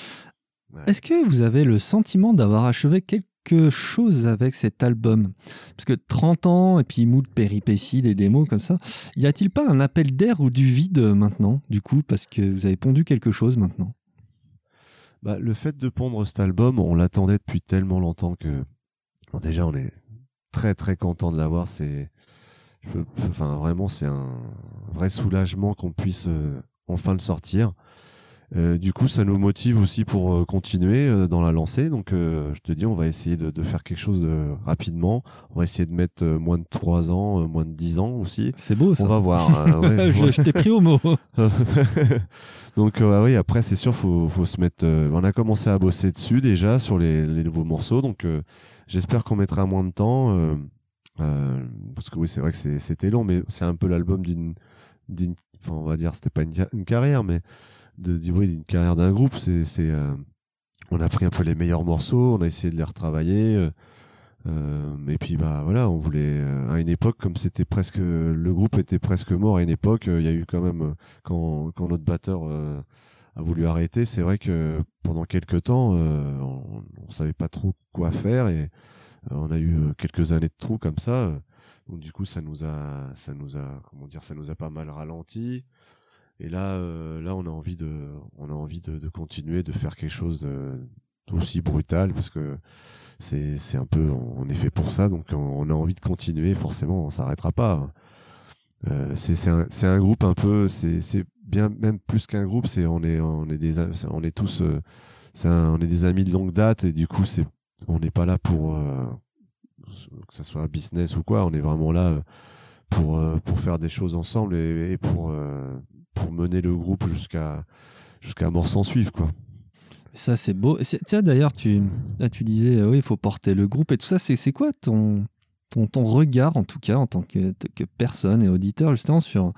Est-ce que vous avez le sentiment d'avoir achevé quelque chose avec cet album? Parce que 30 ans et puis moult péripéties, des démos comme ça, y a-t-il pas un appel d'air ou du vide maintenant, du coup, parce que vous avez pondu quelque chose maintenant? Bah, Le fait de pondre cet album, on l'attendait depuis tellement longtemps que déjà on est très très content de l'avoir. C'est, vraiment, c'est un vrai soulagement qu'on puisse euh, enfin le sortir. Euh, du coup, ça nous motive aussi pour euh, continuer dans la lancée. Donc, je te dis, on va essayer de, faire quelque chose rapidement. On va essayer de mettre moins de 3 ans, moins de 10 ans aussi. C'est beau ça. On va voir. je, t'ai pris au mot. Donc, oui, après, c'est sûr, faut, faut se mettre. on a commencé à bosser dessus déjà sur les, les nouveaux morceaux. Donc, J'espère qu'on mettra moins de temps. Euh, euh, parce que oui, c'est vrai que c'était long, mais c'est un peu l'album d'une, enfin, on va dire, c'était pas une, carrière, mais de, oui, d'une carrière d'un groupe. C'est, euh, on a pris un peu les meilleurs morceaux, on a essayé de les retravailler. Euh, et puis bah voilà, on voulait à une époque comme c'était presque le groupe était presque mort à une époque, il y a eu quand même quand quand notre batteur a voulu arrêter, c'est vrai que pendant quelques temps, euh, on, on, savait pas trop quoi faire et euh, on a eu euh, quelques années de trous comme ça. Donc du coup, ça nous a, ça nous a, comment dire, ça nous a pas mal ralenti. Et là, là, on a envie de, on a envie de, de continuer, de faire quelque chose d'aussi brutal parce que c'est, c'est un peu, on est fait pour ça, donc on, a envie de continuer. Forcément, on s'arrêtera pas. Euh, c'est, c'est un, c'est un groupe un peu, c'est, c'est bien même plus qu'un groupe, c'est on est on est des on est tous euh, on est des amis de longue date et du coup c'est on n'est pas là pour euh, que ça soit un business ou quoi, on est vraiment là euh, pour pour faire des choses ensemble et, pour pour mener le groupe jusqu'à jusqu'à mort sans suivre quoi. Ça c'est beau. Tiens d'ailleurs tu tu disais oui il faut porter le groupe et tout ça c'est quoi ton ton, regard, en tout cas, en tant que, personne et auditeur, justement, sur,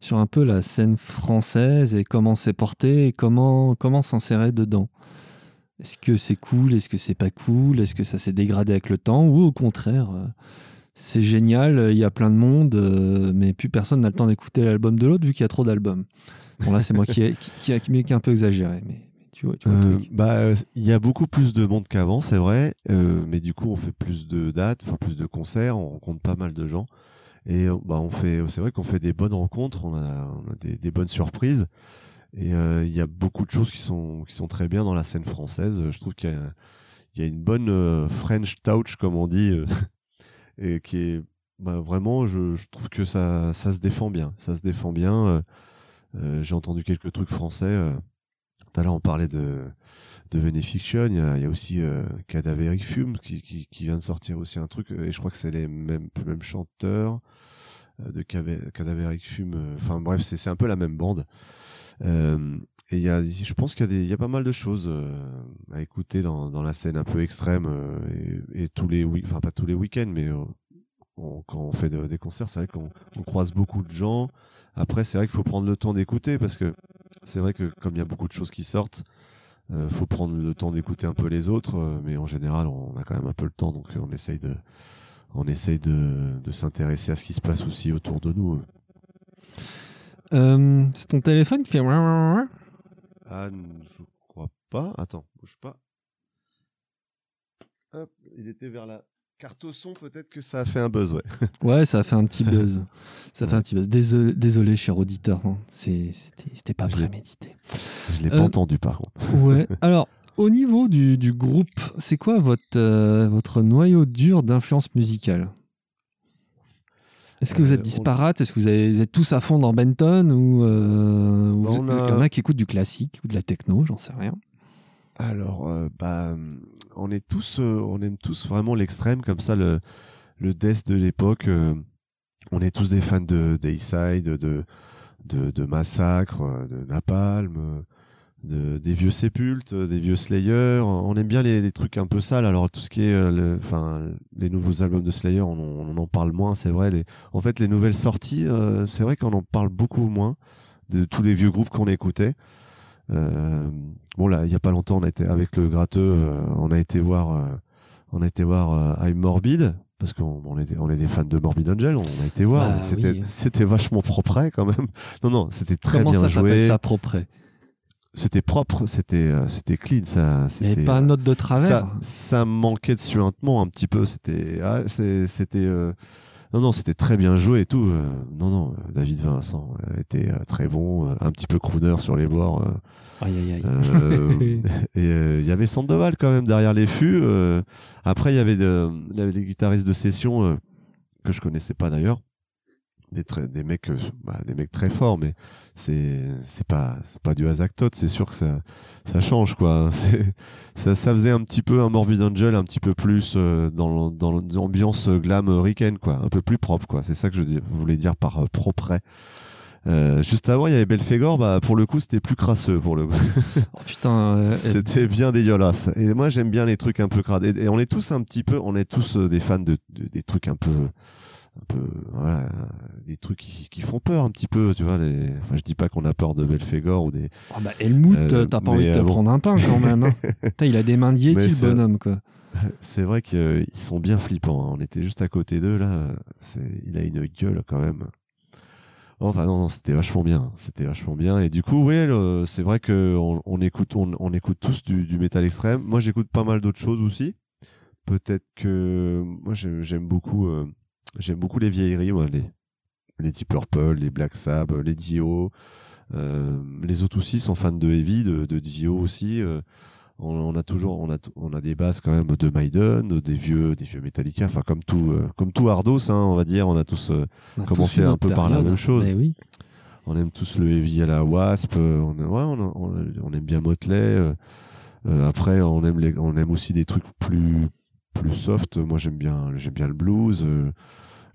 sur un peu la scène française et comment c'est porté et comment, comment s'insérer dedans? Est-ce que c'est cool? Est-ce que c'est pas cool? Est-ce que ça s'est dégradé avec le temps? Ou au contraire, euh, c'est génial, il y a plein de monde, euh, mais plus personne n'a le temps d'écouter l'album de l'autre vu qu'il y a trop d'albums. Bon, là, c'est moi qui ai, qui, qui, qui, un peu exagéré, mais euh, bah, il y a beaucoup plus de monde qu'avant, c'est vrai, euh, mais du coup, on fait plus de dates, plus de concerts, on rencontre pas mal de gens, et euh, bah, on fait, c'est vrai qu'on fait des bonnes rencontres, on a, des, bonnes surprises, et il y a beaucoup de choses qui sont qui sont très bien dans la scène française. Je trouve qu'il y a, une bonne French touch, comme on dit, et qui est bah, vraiment, je, je, trouve que ça ça se défend bien, ça se défend bien. J'ai entendu quelques trucs français tout à l'heure, on parlait de, de Venefiction. Il y a, il y a aussi euh, Cadaveric Fume qui, qui, qui, vient de sortir aussi un truc. Et je crois que c'est les mêmes, les mêmes chanteurs euh, de Cadaveric Fume. Euh, enfin bref, c'est un peu la même bande. Euh, et il y a, je pense qu'il y y a pas mal de choses euh, à écouter dans, dans la scène un peu extrême et, et, tous les, enfin pas tous les week-ends, mais quand on fait des concerts, c'est vrai qu'on on croise beaucoup de gens. Après, c'est vrai qu'il faut prendre le temps d'écouter parce que c'est vrai que comme il y a beaucoup de choses qui sortent, euh, faut prendre le temps d'écouter un peu les autres, euh, mais en général, on a quand même un peu le temps, donc on essaye de, on essaye de, de s'intéresser à ce qui se passe aussi autour de nous. Euh, c'est ton téléphone qui fait. Ah, je crois pas. Attends, bouge pas. Hop, il était vers la Carte au son, peut-être que ça a fait un buzz, ouais. Ouais, ça a fait un petit buzz. Ça fait un petit buzz. Désolé, désolé cher auditeur, hein. C'était pas Je prémédité. Je l'ai Euh, pas entendu par contre. Ouais. Alors, au niveau du, du groupe, c'est quoi votre, euh, votre noyau dur d'influence musicale? Est-ce que vous Euh, êtes on- disparates Est-ce que vous, avez- vous êtes tous à fond dans Benton Ou euh, Bah, a- il y en a qui écoutent du classique ou de la techno, j'en sais rien. Alors, euh, bah, on est tous, euh, on aime tous vraiment l'extrême comme ça, le, le death de l'époque. euh, on est tous des fans de Dayside, de, de, de Massacre, euh, de Napalm, euh, de, des vieux Sépultes, euh, des vieux Slayer. On aime bien les, les trucs un peu sales. Alors tout ce qui est, euh, le- enfin, les nouveaux albums de Slayer, on, en- on en parle moins, c'est vrai. Les, en fait, les nouvelles sorties, euh, c'est vrai qu'on en parle beaucoup moins de tous les vieux groupes qu'on écoutait. Euh, bon là, il y a pas longtemps, on a été avec le gratteux, on a été voir, on a été voir I'm Morbid parce qu'on on est, des- on est des fans de Morbid Angel, on a été voir. Bah, c'était, oui. c'était vachement propre quand même. Non non, c'était très Comment bien ça s'appelle joué. ça propre? C'était propre, c'était, euh, c'était clean, ça. C'était pas euh, un note de travers ça, ça manquait de suintement un petit peu. C'était, ah, c'était, euh, non, non, c'était très bien joué et tout. euh, non, non, David Vincent était très bon, un petit peu crooner sur les bords. Aïe, aïe, aïe. euh, et euh, il y avait Sandoval quand même derrière les fûts. euh, après, il y avait les guitaristes de session euh, que je connaissais pas d'ailleurs. Des, des mecs, euh, bah, des mecs très forts, mais c'est c'est pas c'est pas du Azaktot. C'est sûr que ça ça change quoi. C'est ça ça faisait un petit peu un Morbid Angel, un petit peu plus euh, dans dans l'ambiance glam ricaine quoi, un peu plus propre quoi. C'est ça que je voulais dire par euh, propre. Euh, juste avant, il y avait Belphégor. Bah, pour le coup, c'était plus crasseux. Pour le coup, Oh putain, euh, c'était bien dégueulasse. Et moi, j'aime bien les trucs un peu crades. Et, et on est tous un petit peu, on est tous euh, des fans de, de- des trucs un peu, un peu, voilà, des trucs qui, qui font peur un petit peu. Tu vois, les... enfin, je dis pas qu'on a peur de Belphégor ou des. oh bah, Helmut, Euh, t'as pas envie de te euh, bon. prendre un pain quand même. hein. Putain, il a des mains Mais le bonhomme, quoi. C'est vrai qu'ils sont bien flippants. hein. On était juste à côté d'eux là. C'est, il a une gueule quand même. Enfin non, non c'était vachement bien. C'était vachement bien. Et du coup, ouais, le- c'est vrai que on, on écoute, on, on écoute tous du, du métal extrême. Moi, j'écoute pas mal d'autres choses aussi. Peut-être que moi, j'aime, j'aime beaucoup, euh, j'aime beaucoup les vieilleries, moi, les les Deep Purple, les Black Sabbath, les Dio. Euh, les autres aussi sont fans de heavy, de, de Dio aussi. euh, on, on a toujours, on a, on a des bases quand même de Maiden, des vieux, des vieux Metallica. Enfin, comme tout, euh, comme tout Hardos, hein, on va dire, on a tous, On a commencer tous une un peu par la même chose. Oui. on aime tous le heavy à la Wasp. on, ouais, on, on, aime bien Motley. après, on aime les, on aime aussi des trucs plus, plus soft. Moi, j'aime bien, j'aime bien le blues.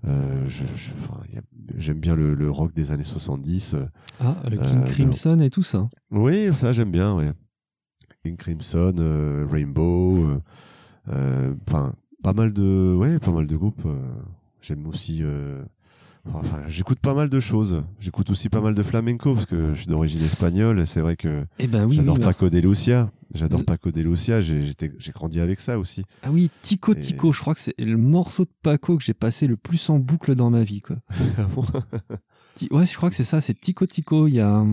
Euh, euh, je- je- enfin, y a- j'aime bien le, le rock des années 70. euh. Ah, le King Euh, Crimson et tout ça. Oui, ça j'aime bien, ouais. King Crimson, euh, Rainbow, euh, euh, enfin pas mal de, ouais, pas mal de groupes. euh, j'aime aussi, euh, enfin j'écoute pas mal de choses. J'écoute aussi pas mal de flamenco parce que je suis d'origine espagnole. et C'est vrai que Eh ben oui, j'adore oui, Paco de Lucia. J'adore Mm. Paco de Lucia. J'ai grandi avec ça aussi. Ah oui, Tico Et- Tico, je crois que c'est le morceau de Paco que j'ai passé le plus en boucle dans ma vie. Quoi. Ouais, je crois que c'est ça, c'est Tico Tico. Il y a,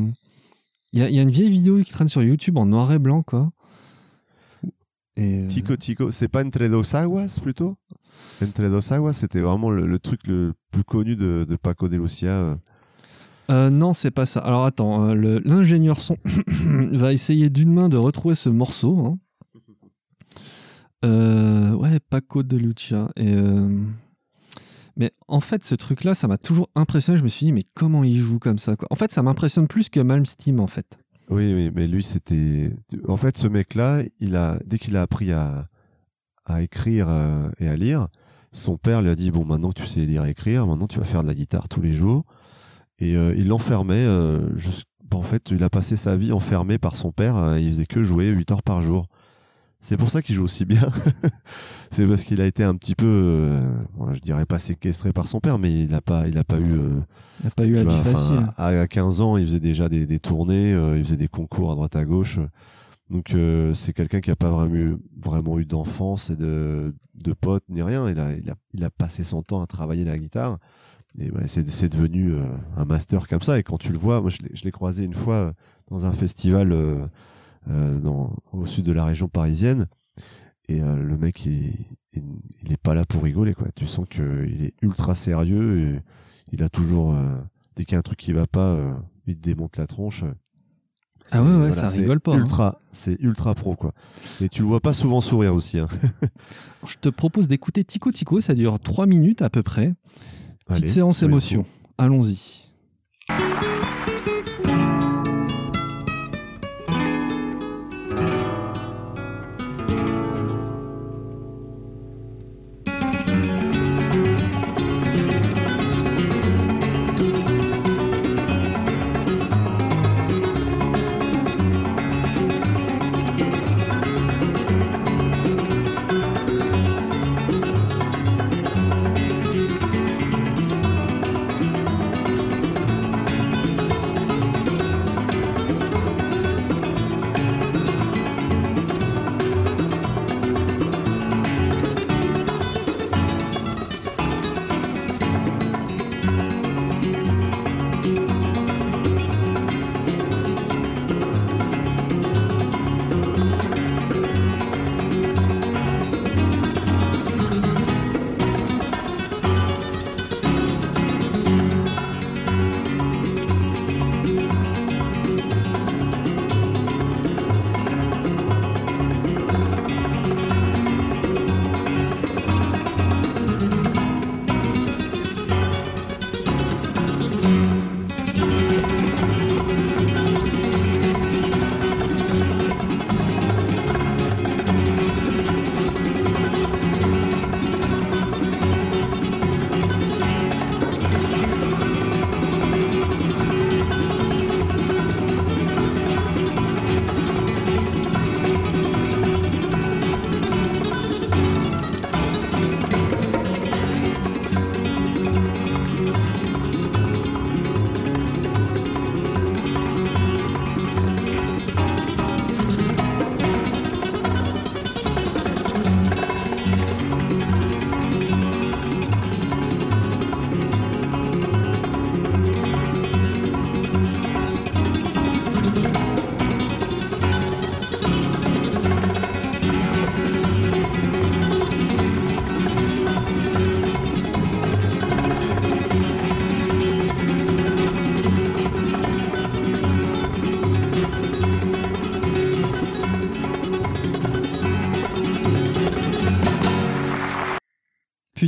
il y, a, il y a une vieille vidéo qui traîne sur YouTube en noir et blanc. Quoi. Et, euh, Tico Tico, c'est pas Entre dos Aguas plutôt? Entre dos Aguas, c'était vraiment le, le truc le plus connu de, de Paco de Lucia. euh. euh, non, c'est pas ça. Alors attends, l'ingénieur son va essayer d'une main de retrouver ce morceau. hein. Euh, ouais, Paco de Lucia. Et, Mais en fait, ce truc-là, ça m'a toujours impressionné. Je me suis dit, mais comment il joue comme ça quoi? En fait, ça m'impressionne plus que Malmsteen, en fait. Oui, mais lui, c'était. En fait, ce mec-là, il a dès qu'il a appris à, à écrire euh, et à lire, son père lui a dit bon, maintenant que tu sais lire et écrire, maintenant tu vas faire de la guitare tous les jours. Et euh, il l'enfermait. euh, En fait, il a passé sa vie enfermé par son père. il faisait que jouer 8 heures par jour. C'est pour ça qu'il joue aussi bien. c'est parce qu'il a été un petit peu, euh, bon, je dirais pas séquestré par son père, mais il n'a pas, il a pas eu. euh, Il n'a pas eu la vois, vie facile. À, à 15 ans, il faisait déjà des, des tournées, euh, il faisait des concours à droite à gauche. Donc euh, c'est quelqu'un qui n'a pas vraiment eu, vraiment eu d'enfance et de, de potes ni rien. Il a, il, a, il a passé son temps à travailler la guitare. Et ouais, c'est, c'est devenu un master comme ça. Et quand tu le vois, moi je l'ai, je l'ai croisé une fois dans un festival dans, au sud de la région parisienne. et euh, le mec il, il, il est pas là pour rigoler quoi. Tu sens que il est ultra sérieux et il a toujours euh, dès qu'il y a un truc qui va pas, euh, il te démonte la tronche. Ah ouais, ouais, ça c'est rigole pas, hein. Ultra, c'est ultra pro quoi. Et tu le vois pas souvent sourire aussi. Hein. Je te propose d'écouter Tico Tico, ça dure 3 minutes à peu près. Petite Allez, séance émotion. Allons-y.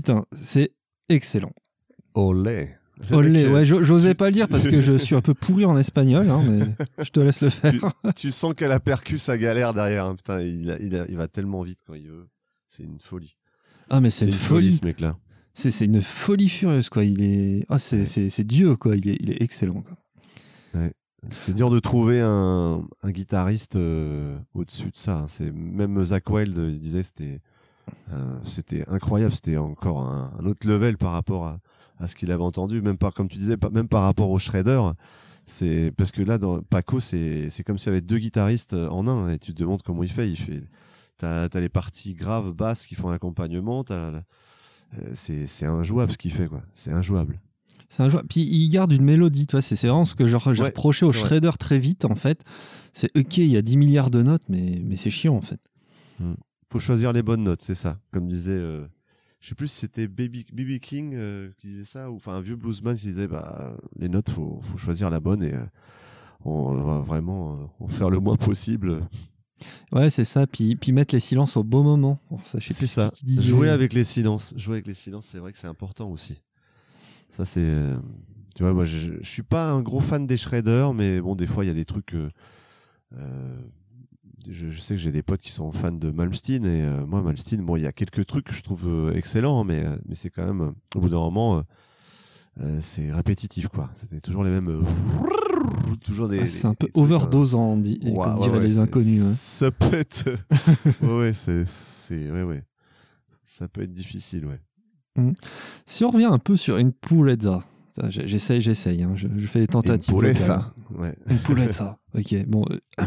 Putain, c'est excellent. Olé. Olé, ouais, jo- j'osais pas le dire parce que je suis un peu pourri en espagnol, hein, mais je te laisse le faire. tu sens qu'elle a percu sa galère derrière. hein. Putain, il, a- il, a- il va tellement vite quand il veut. C'est une folie. Ah, mais c'est une folie. ce mec-là. C'est une folie furieuse, quoi. Il est, ah, c'est Ouais. Dieu, quoi. Il est, il est excellent. quoi. C'est dur de trouver un, un guitariste euh, au-dessus de ça. hein. C'est même Zach Wild il disait c'était c'était incroyable. C'était encore un, un autre level par rapport à, à ce qu'il avait entendu. Même pas comme tu disais, même par rapport au Shredder. C'est parce que là dans Paco c'est c'est comme s'il y avait deux guitaristes euh, en un et tu te demandes comment il fait. Il fait t'as as les parties graves basses qui font l'accompagnement. euh, c'est c'est injouable ce qu'il fait quoi. C'est injouable. C'est joueur. Puis il garde une mélodie, tu vois. C'est c'est vraiment ce que j'ai Ouais, reproché au vrai. shredder très vite, en fait. C'est ok, il y a 10 milliards de notes, mais, mais c'est chiant, en fait. Faut choisir les bonnes notes, c'est ça. Comme disait, euh, je sais plus si c'était Baby, BB King euh, qui disait ça, ou enfin un vieux bluesman qui disait, bah, les notes, faut, faut choisir la bonne et euh, on va vraiment en faire le moins possible. Ouais, c'est ça. Puis, puis mettre les silences au bon moment. Bon, ça, je sais plus ça. qui disait. Jouer avec les silences. Jouer avec les silences, c'est vrai que c'est important aussi. Ça, c'est. tu vois, moi, je, je suis pas un gros fan des shredders, mais bon, des fois, il y a des trucs. euh, je, je sais que j'ai des potes qui sont fans de Malmsteen, et euh, moi, Malmsteen, bon, il y a quelques trucs que je trouve euh, excellents, hein, mais, euh, mais c'est quand même, au bout d'un moment, c'est répétitif, quoi. C'était toujours les mêmes. toujours des. Ah, c'est un des- peu des trucs, overdosant, dit, Ouais, comme ouais, diraient ouais, les inconnus. hein. Ça peut être. ouais, c'est, c'est, ouais, ouais. Ça peut être difficile, ouais. Si on revient un peu sur une poulezza, j'essaye, j'essaye, hein, je, je fais des tentatives. Ça. Ouais. Une poulezza. ok, bon.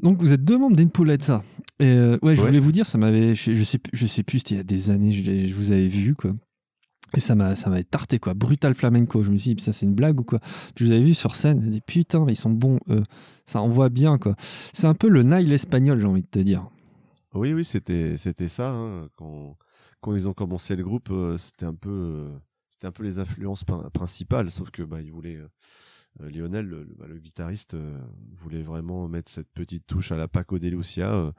euh, Donc vous êtes deux membres d'une poulezza. Et euh, ouais, je Ouais. voulais vous dire, ça m'avait, je, je sais, plus- je sais plus, c'était il y a des années, je, vous avais vu quoi. Et ça m'a, ça m'avait tarté quoi. Brutal flamenco. Je me suis dit, ça c'est une blague ou quoi? Puis je vous avais vu sur scène. Je me dis putain, mais ils sont bons. eux. Ça envoie bien quoi. C'est un peu le Nile espagnol, j'ai envie de te dire. Oui, oui, c'était c'était ça. hein. Quand, quand ils ont commencé le groupe, euh, c'était un peu euh, c'était un peu les influences prin- principales, sauf que bah ils voulaient euh, euh, Lionel, le, le- bah, le guitariste, euh, voulait vraiment mettre cette petite touche à la Paco de Lucia euh,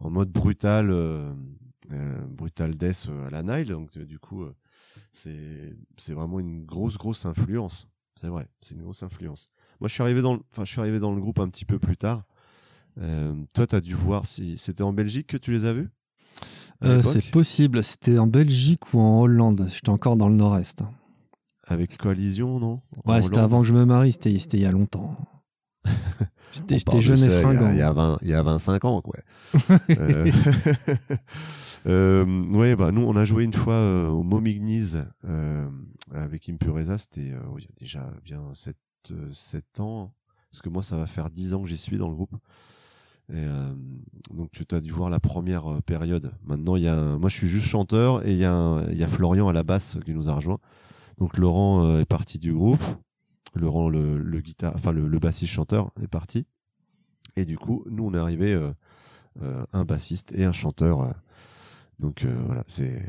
en mode brutal, euh, euh, brutal death euh, à la Nile. Donc euh, du coup, euh, c'est c'est vraiment une grosse grosse influence. C'est vrai, c'est une grosse influence. Moi, je suis arrivé dans le, enfin, je suis arrivé dans le groupe un petit peu plus tard. Euh, toi, t'as dû voir si c'était en Belgique que tu les as vus? Euh, c'est possible. C'était en Belgique ou en Hollande? J'étais encore dans le nord-est. Hein. avec Coalition, non? Ouais, c'était avant que je me marie. C'était il y a longtemps. J'étais jeune et ça, il y a- fringant. Il y, a 20, il y a 25 ans, quoi. euh, euh, ouais, bah, nous, on a joué une fois euh, au Momignies euh, avec Impureza. C'était oui, il y a déjà bien 7, 7 ans. Parce que moi, ça va faire 10 ans que j'y suis dans le groupe. Et, donc, tu as dû voir la première période. Maintenant, il y a moi, je suis juste chanteur et il y, a il y a Florian à la basse qui nous a rejoint. Donc, Laurent euh, est parti du groupe. Laurent, le, enfin le, bassiste chanteur, est parti. Et du coup, nous, on est arrivé euh, euh, un bassiste et un chanteur. donc voilà, c'est.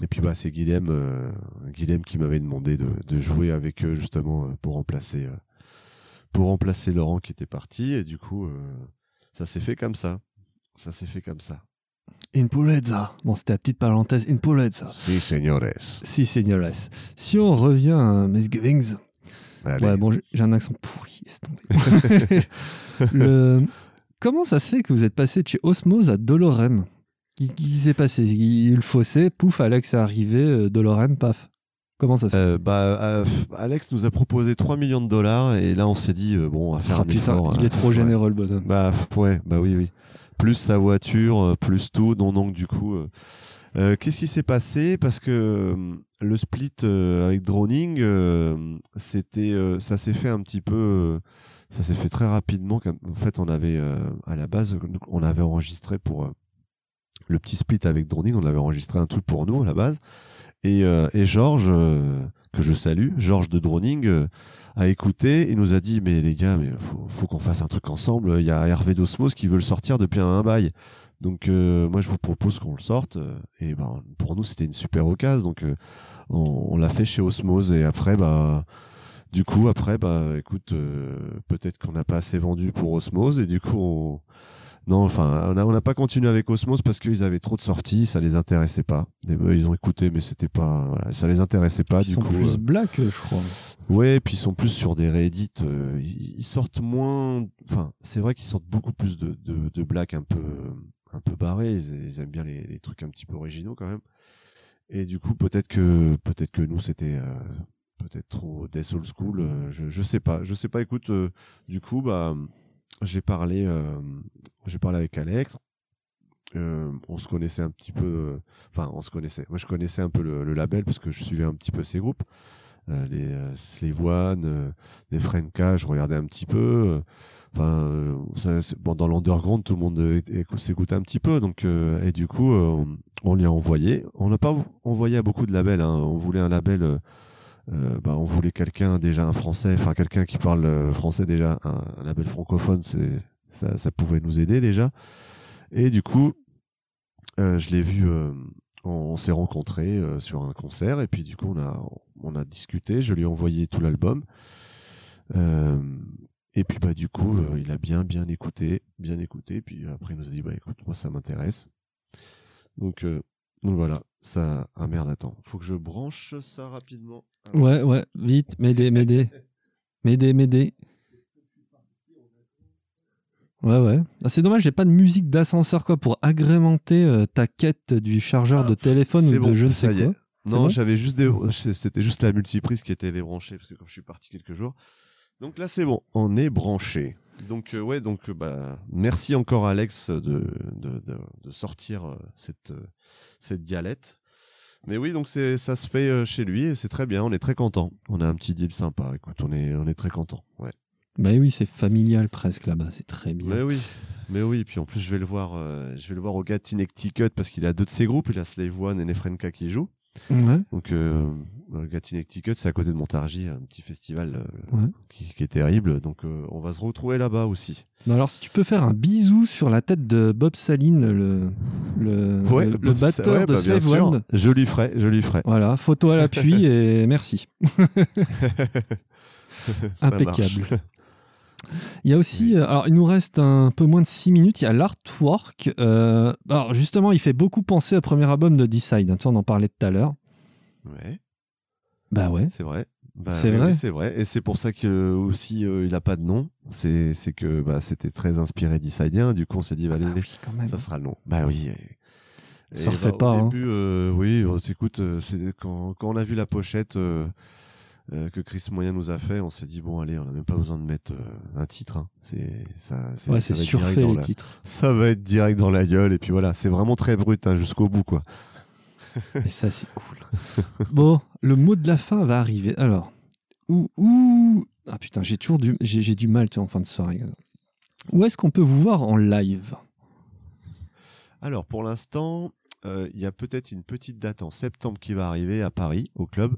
Et puis bah c'est Guilhem, Guilhem qui m'avait demandé de, jouer avec eux justement pour remplacer pour remplacer Laurent qui était parti. Et du coup, ça s'est fait comme ça. Ça s'est fait comme ça. Impureza. Bon, c'était la petite parenthèse. Impureza. Si, señores. Si, señores. Si on revient à Misgivings. Allez. Ouais, bon, j'ai un accent pourri. Le... Comment ça se fait que vous êtes passé de chez Osmose à Dolorem? Qu'est-ce qui s'est passé? Il y a eu le fossé, pouf, Alex est arrivé, euh, Dolorem, paf. Comment ça se fait? Euh, bah, euh, Alex nous a proposé 3 millions de dollars et là on s'est dit euh, bon on va faire Ah, un putain, effort, il est trop ouais. généreux le bonhomme. Bah ouais, bah oui, oui. Plus sa voiture, euh, plus tout. Donc, du coup, euh, euh, qu'est-ce qui s'est passé? Parce que le split avec Droning, ça s'est fait un petit peu, ça s'est fait très rapidement. En fait, on avait à la base, on avait enregistré pour le petit split avec Droning, on avait enregistré un truc pour nous à la base. Et, Georges, que je salue, Georges de Droning, a écouté et nous a dit mais les gars, mais faut, faut qu'on fasse un truc ensemble. Il y a Hervé d'Osmos qui veut le sortir depuis un bail. Donc euh, moi je vous propose qu'on le sorte. euh, Et ben pour nous c'était une super occasion. Donc euh, on, on l'a fait chez Osmose et après bah du coup après bah écoute euh, peut-être qu'on n'a pas assez vendu pour Osmose et du coup on non, enfin, on n'a on n'a pas continué avec Osmose parce qu'ils avaient trop de sorties, ça les intéressait pas. Et, euh, ils ont écouté, mais c'était pas, voilà, ça les intéressait pas. Ils du sont coup, plus euh, black, je crois. Ouais, puis ils sont plus sur des réédits. euh, ils sortent moins. Enfin, c'est vrai qu'ils sortent beaucoup plus de, de, black un peu, un peu barrés. Ils, aiment bien les, trucs un petit peu originaux quand même. Et du coup, peut-être que, peut-être que nous c'était euh, peut-être trop Death Old School. euh, je, je sais pas. Je sais pas. Écoute, du coup, bah, j'ai parlé, j'ai parlé avec Alex. On se connaissait un petit peu. Enfin, on se connaissait. Moi, je connaissais un peu le, le label parce que je suivais un petit peu ces groupes les euh, Slave euh, les Frenka, je regardais un petit peu. euh, Enfin, euh, ça, bon, dans l'underground, tout le monde euh, éc- éc- s'écoute un petit peu. Donc, euh, et du coup, euh, on, lui a envoyé. On n'a pas envoyé à beaucoup de labels. hein. On voulait un label. euh, euh, bah, on voulait quelqu'un déjà un français, enfin quelqu'un qui parle euh, français déjà, un, label francophone, c'est ça, ça pouvait nous aider déjà. Et du coup, euh, je l'ai vu, euh, on, on s'est rencontrés euh, sur un concert et puis du coup on a on a discuté, je lui ai envoyé tout l'album. Euh, et puis bah du coup euh, il a bien bien écouté, bien écouté. Puis après il nous a dit bah écoute moi ça m'intéresse. Donc euh, donc voilà ça ah merde attends faut que je branche ça rapidement. Ouais, ouais, vite, m'aider, m'aider. M'aider, m'aider. Ouais, ouais. Ah, c'est dommage, j'ai pas de musique d'ascenseur quoi pour agrémenter euh, ta quête du chargeur de téléphone ou bon, de je ne sais quoi. Non, bon j'avais juste des, c'était juste la multiprise qui était débranchée parce que comme je suis parti quelques jours. Donc là, c'est bon, on est branché. Donc euh, ouais, donc euh, bah merci encore Alex de de, de, de sortir euh, cette euh, cette dialette. Mais oui, donc c'est ça se fait euh, chez lui et c'est très bien. On est très content. On a un petit deal sympa. Écoute, on est on est très content. Ouais. Bah oui, c'est familial presque là-bas, c'est très bien. Mais oui. Mais oui, puis en plus je vais le voir, je vais le voir au Gat Connecticut parce qu'il a deux de ses groupes, il a Slave One et Nefrenka qui jouent. Ouais. Donc, euh, Gatine c'est à côté de Montargis, un petit festival euh, Ouais. qui, qui est terrible. Donc euh, on va se retrouver là-bas aussi. Bah alors, si tu peux faire un bisou sur la tête de Bob Saline, le, le, Ouais, le, le ça- batteur de bah, Slave. One. Je lui ferai, je lui ferai. Voilà, photo à l'appui et merci. Impeccable. Il y a aussi, euh, alors il nous reste un peu moins de 6 minutes, il y a l'artwork. Euh, alors justement, il fait beaucoup penser au premier album de Decide, hein, on en parlait tout à l'heure. Ouais, Bah ouais. c'est vrai. Bah, C'est vrai. oui, c'est vrai. Et c'est pour ça que aussi euh, il a pas de nom. C'est que bah, c'était très inspiré d'Issaidien. Du coup, on s'est dit, bah, Ah allez, oui, même. ça sera le nom. Bah oui. et- Ça et refait bah, pas, Au hein. début, euh, oui, on s'écoute. quand, quand on a vu la pochette euh, euh, que Chris Moyen nous a fait, on s'est dit bon, allez, on n'a même pas besoin de mettre euh, un titre. hein. C'est ça. c'est- Ouais, surfait dans les la- titres. Ça va être direct dans la gueule. Et puis voilà, c'est vraiment très brut hein, jusqu'au bout, quoi. Et ça, c'est cool. bon, le mot de la fin va arriver. Alors, où, où... Ah putain, j'ai toujours du, j'ai, du mal tu vois, en fin de soirée. Où est-ce qu'on peut vous voir en live? Alors pour l'instant, euh, il y a peut-être une petite date en septembre qui va arriver à Paris au club.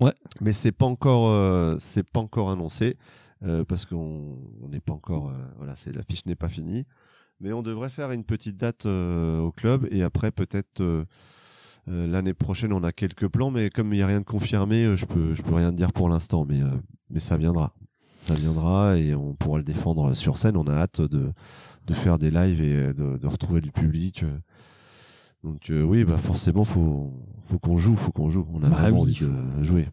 Ouais. Mais c'est pas encore, euh, c'est pas encore annoncé euh, parce qu'on on n'est pas encore, euh, voilà, c'est la fiche n'est pas finie. Mais on devrait faire une petite date euh, au club et après peut-être l'année prochaine on a quelques plans, mais comme il n'y a rien de confirmé, je peux, je peux rien dire pour l'instant, mais mais ça viendra, ça viendra et on pourra le défendre sur scène. On a hâte de de faire des lives et de retrouver du public. Donc euh, oui, bah forcément faut faut qu'on joue, faut qu'on joue. On a Bah vraiment oui, envie de jouer.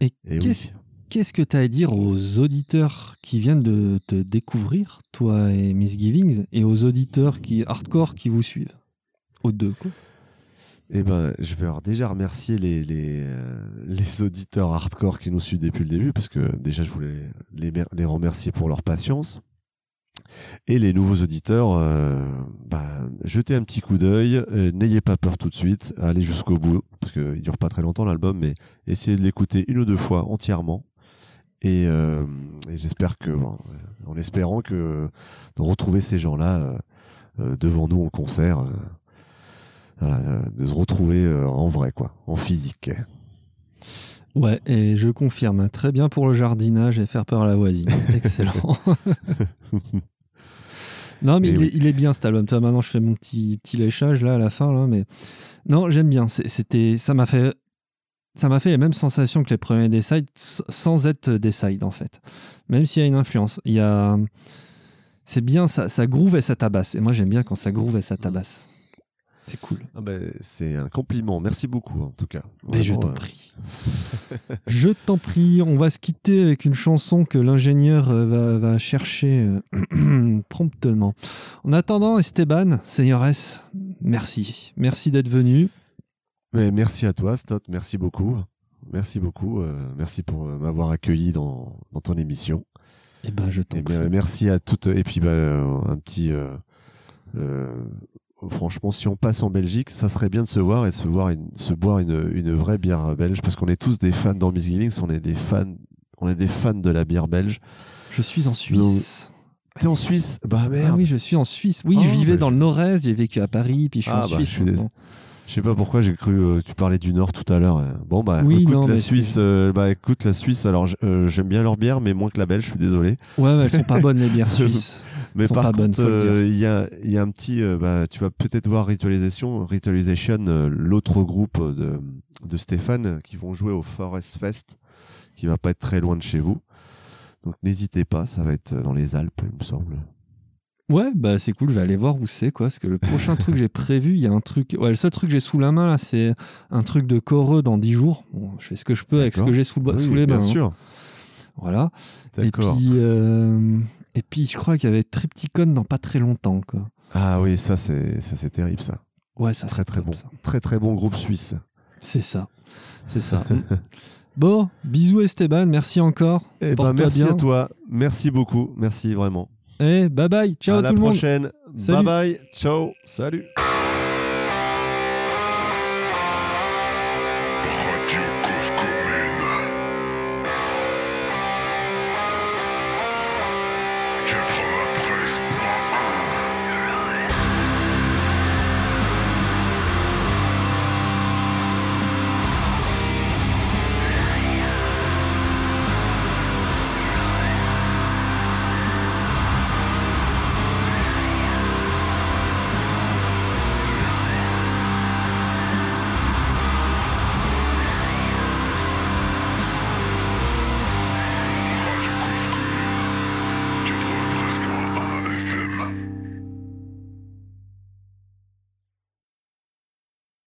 Et Et qu'est-ce, oui. qu'est-ce que tu as à dire aux auditeurs qui viennent de te découvrir, toi et Misgivings, et aux auditeurs qui hardcore qui vous suivent? Aux deux, quoi. Eh ben, je vais alors déjà remercier les les, euh, les auditeurs hardcore qui nous suivent depuis le début, parce que déjà je voulais les, les remercier pour leur patience. Et les nouveaux auditeurs, euh, bah, jetez un petit coup d'œil, n'ayez pas peur tout de suite, allez jusqu'au bout, parce qu'il dure pas très longtemps l'album, mais essayez de l'écouter une ou deux fois entièrement. Et, euh, j'espère que, euh, en espérant que de retrouver ces gens-là devant nous en concert, de se retrouver en vrai, quoi, en physique. Ouais, et je confirme, très bien pour le jardinage et faire peur à la voisine. Excellent. non, mais Et il, oui. est, il est bien cet album. Toi, maintenant, je fais mon petit, petit léchage là à la fin, là, mais non, j'aime bien. C'était, ça m'a fait, ça m'a fait les mêmes sensations que les premiers Decide, s- sans être Decide en fait. Même s'il y a une influence, il y a, c'est bien, ça, ça groove et ça tabasse. Et moi, j'aime bien quand ça groove et ça tabasse. C'est cool. Ah ben, c'est un compliment, merci beaucoup en tout cas. Mais je t'en euh, prie. je t'en prie. On va se quitter avec une chanson que l'ingénieur euh, va, va chercher euh, promptement. En attendant, Esteban, Seigneur S, merci. Merci d'être venu. Mais merci à toi, Stott, merci beaucoup. Merci beaucoup, euh, merci pour m'avoir accueilli dans, dans ton émission. Eh ben, je t'en Et prie. bien, merci à toutes. Et puis, bah, un petit. euh, franchement, si on passe en Belgique, ça serait bien de se voir et de se, voir une- se boire une, une vraie bière belge parce qu'on est tous des fans dans on est des fans. On est des fans de la bière belge. Je suis en Suisse. T'es en Suisse? Bah merde Ah oui, je suis en Suisse. Oui, Oh, je vivais bah, dans je- le nord-est, j'ai vécu à Paris, puis je suis Ah, en bah, Suisse. je suis. Je sais pas pourquoi j'ai cru euh, tu parlais du Nord tout à l'heure. euh. Bon bah Oui, écoute non, la Suisse, euh, bah écoute la Suisse. Alors euh, j'aime bien leur bière, mais moins que la belge. Je suis désolé. Ouais, mais elles sont pas bonnes les bières suisses. Mais sont par pas contre, euh, il y a y a un petit. euh, bah tu vas peut-être voir Ritualisation, Ritualization, euh, l'autre groupe de de Stéphane qui vont jouer au Forest Fest, qui va pas être très loin de chez vous. Donc n'hésitez pas, ça va être dans les Alpes, il me semble. Ouais, bah c'est cool, je vais aller voir où c'est quoi. Parce que le prochain truc que j'ai prévu, il y a un truc. Ouais, le seul truc que j'ai sous la main là, c'est un truc de coreux dans 10 jours. Bon, je fais ce que je peux avec ce que j'ai sous, le- Oui, sous les mains. bien hein. sûr. Voilà. Et D'accord. puis, euh, et puis, je crois qu'il y avait Tripticon dans pas très longtemps quoi. Ah oui, ça c'est ça c'est terrible ça. Ouais, ça Très c'est très top, bon, ça. très très bon groupe suisse. C'est ça. C'est ça. bon, bisous Esteban, merci encore. Eh ben, merci bien. à toi. Merci beaucoup. Merci vraiment. Et bye bye. Ciao à la tout le monde. prochaine. Salut. Bye bye. Ciao. Salut.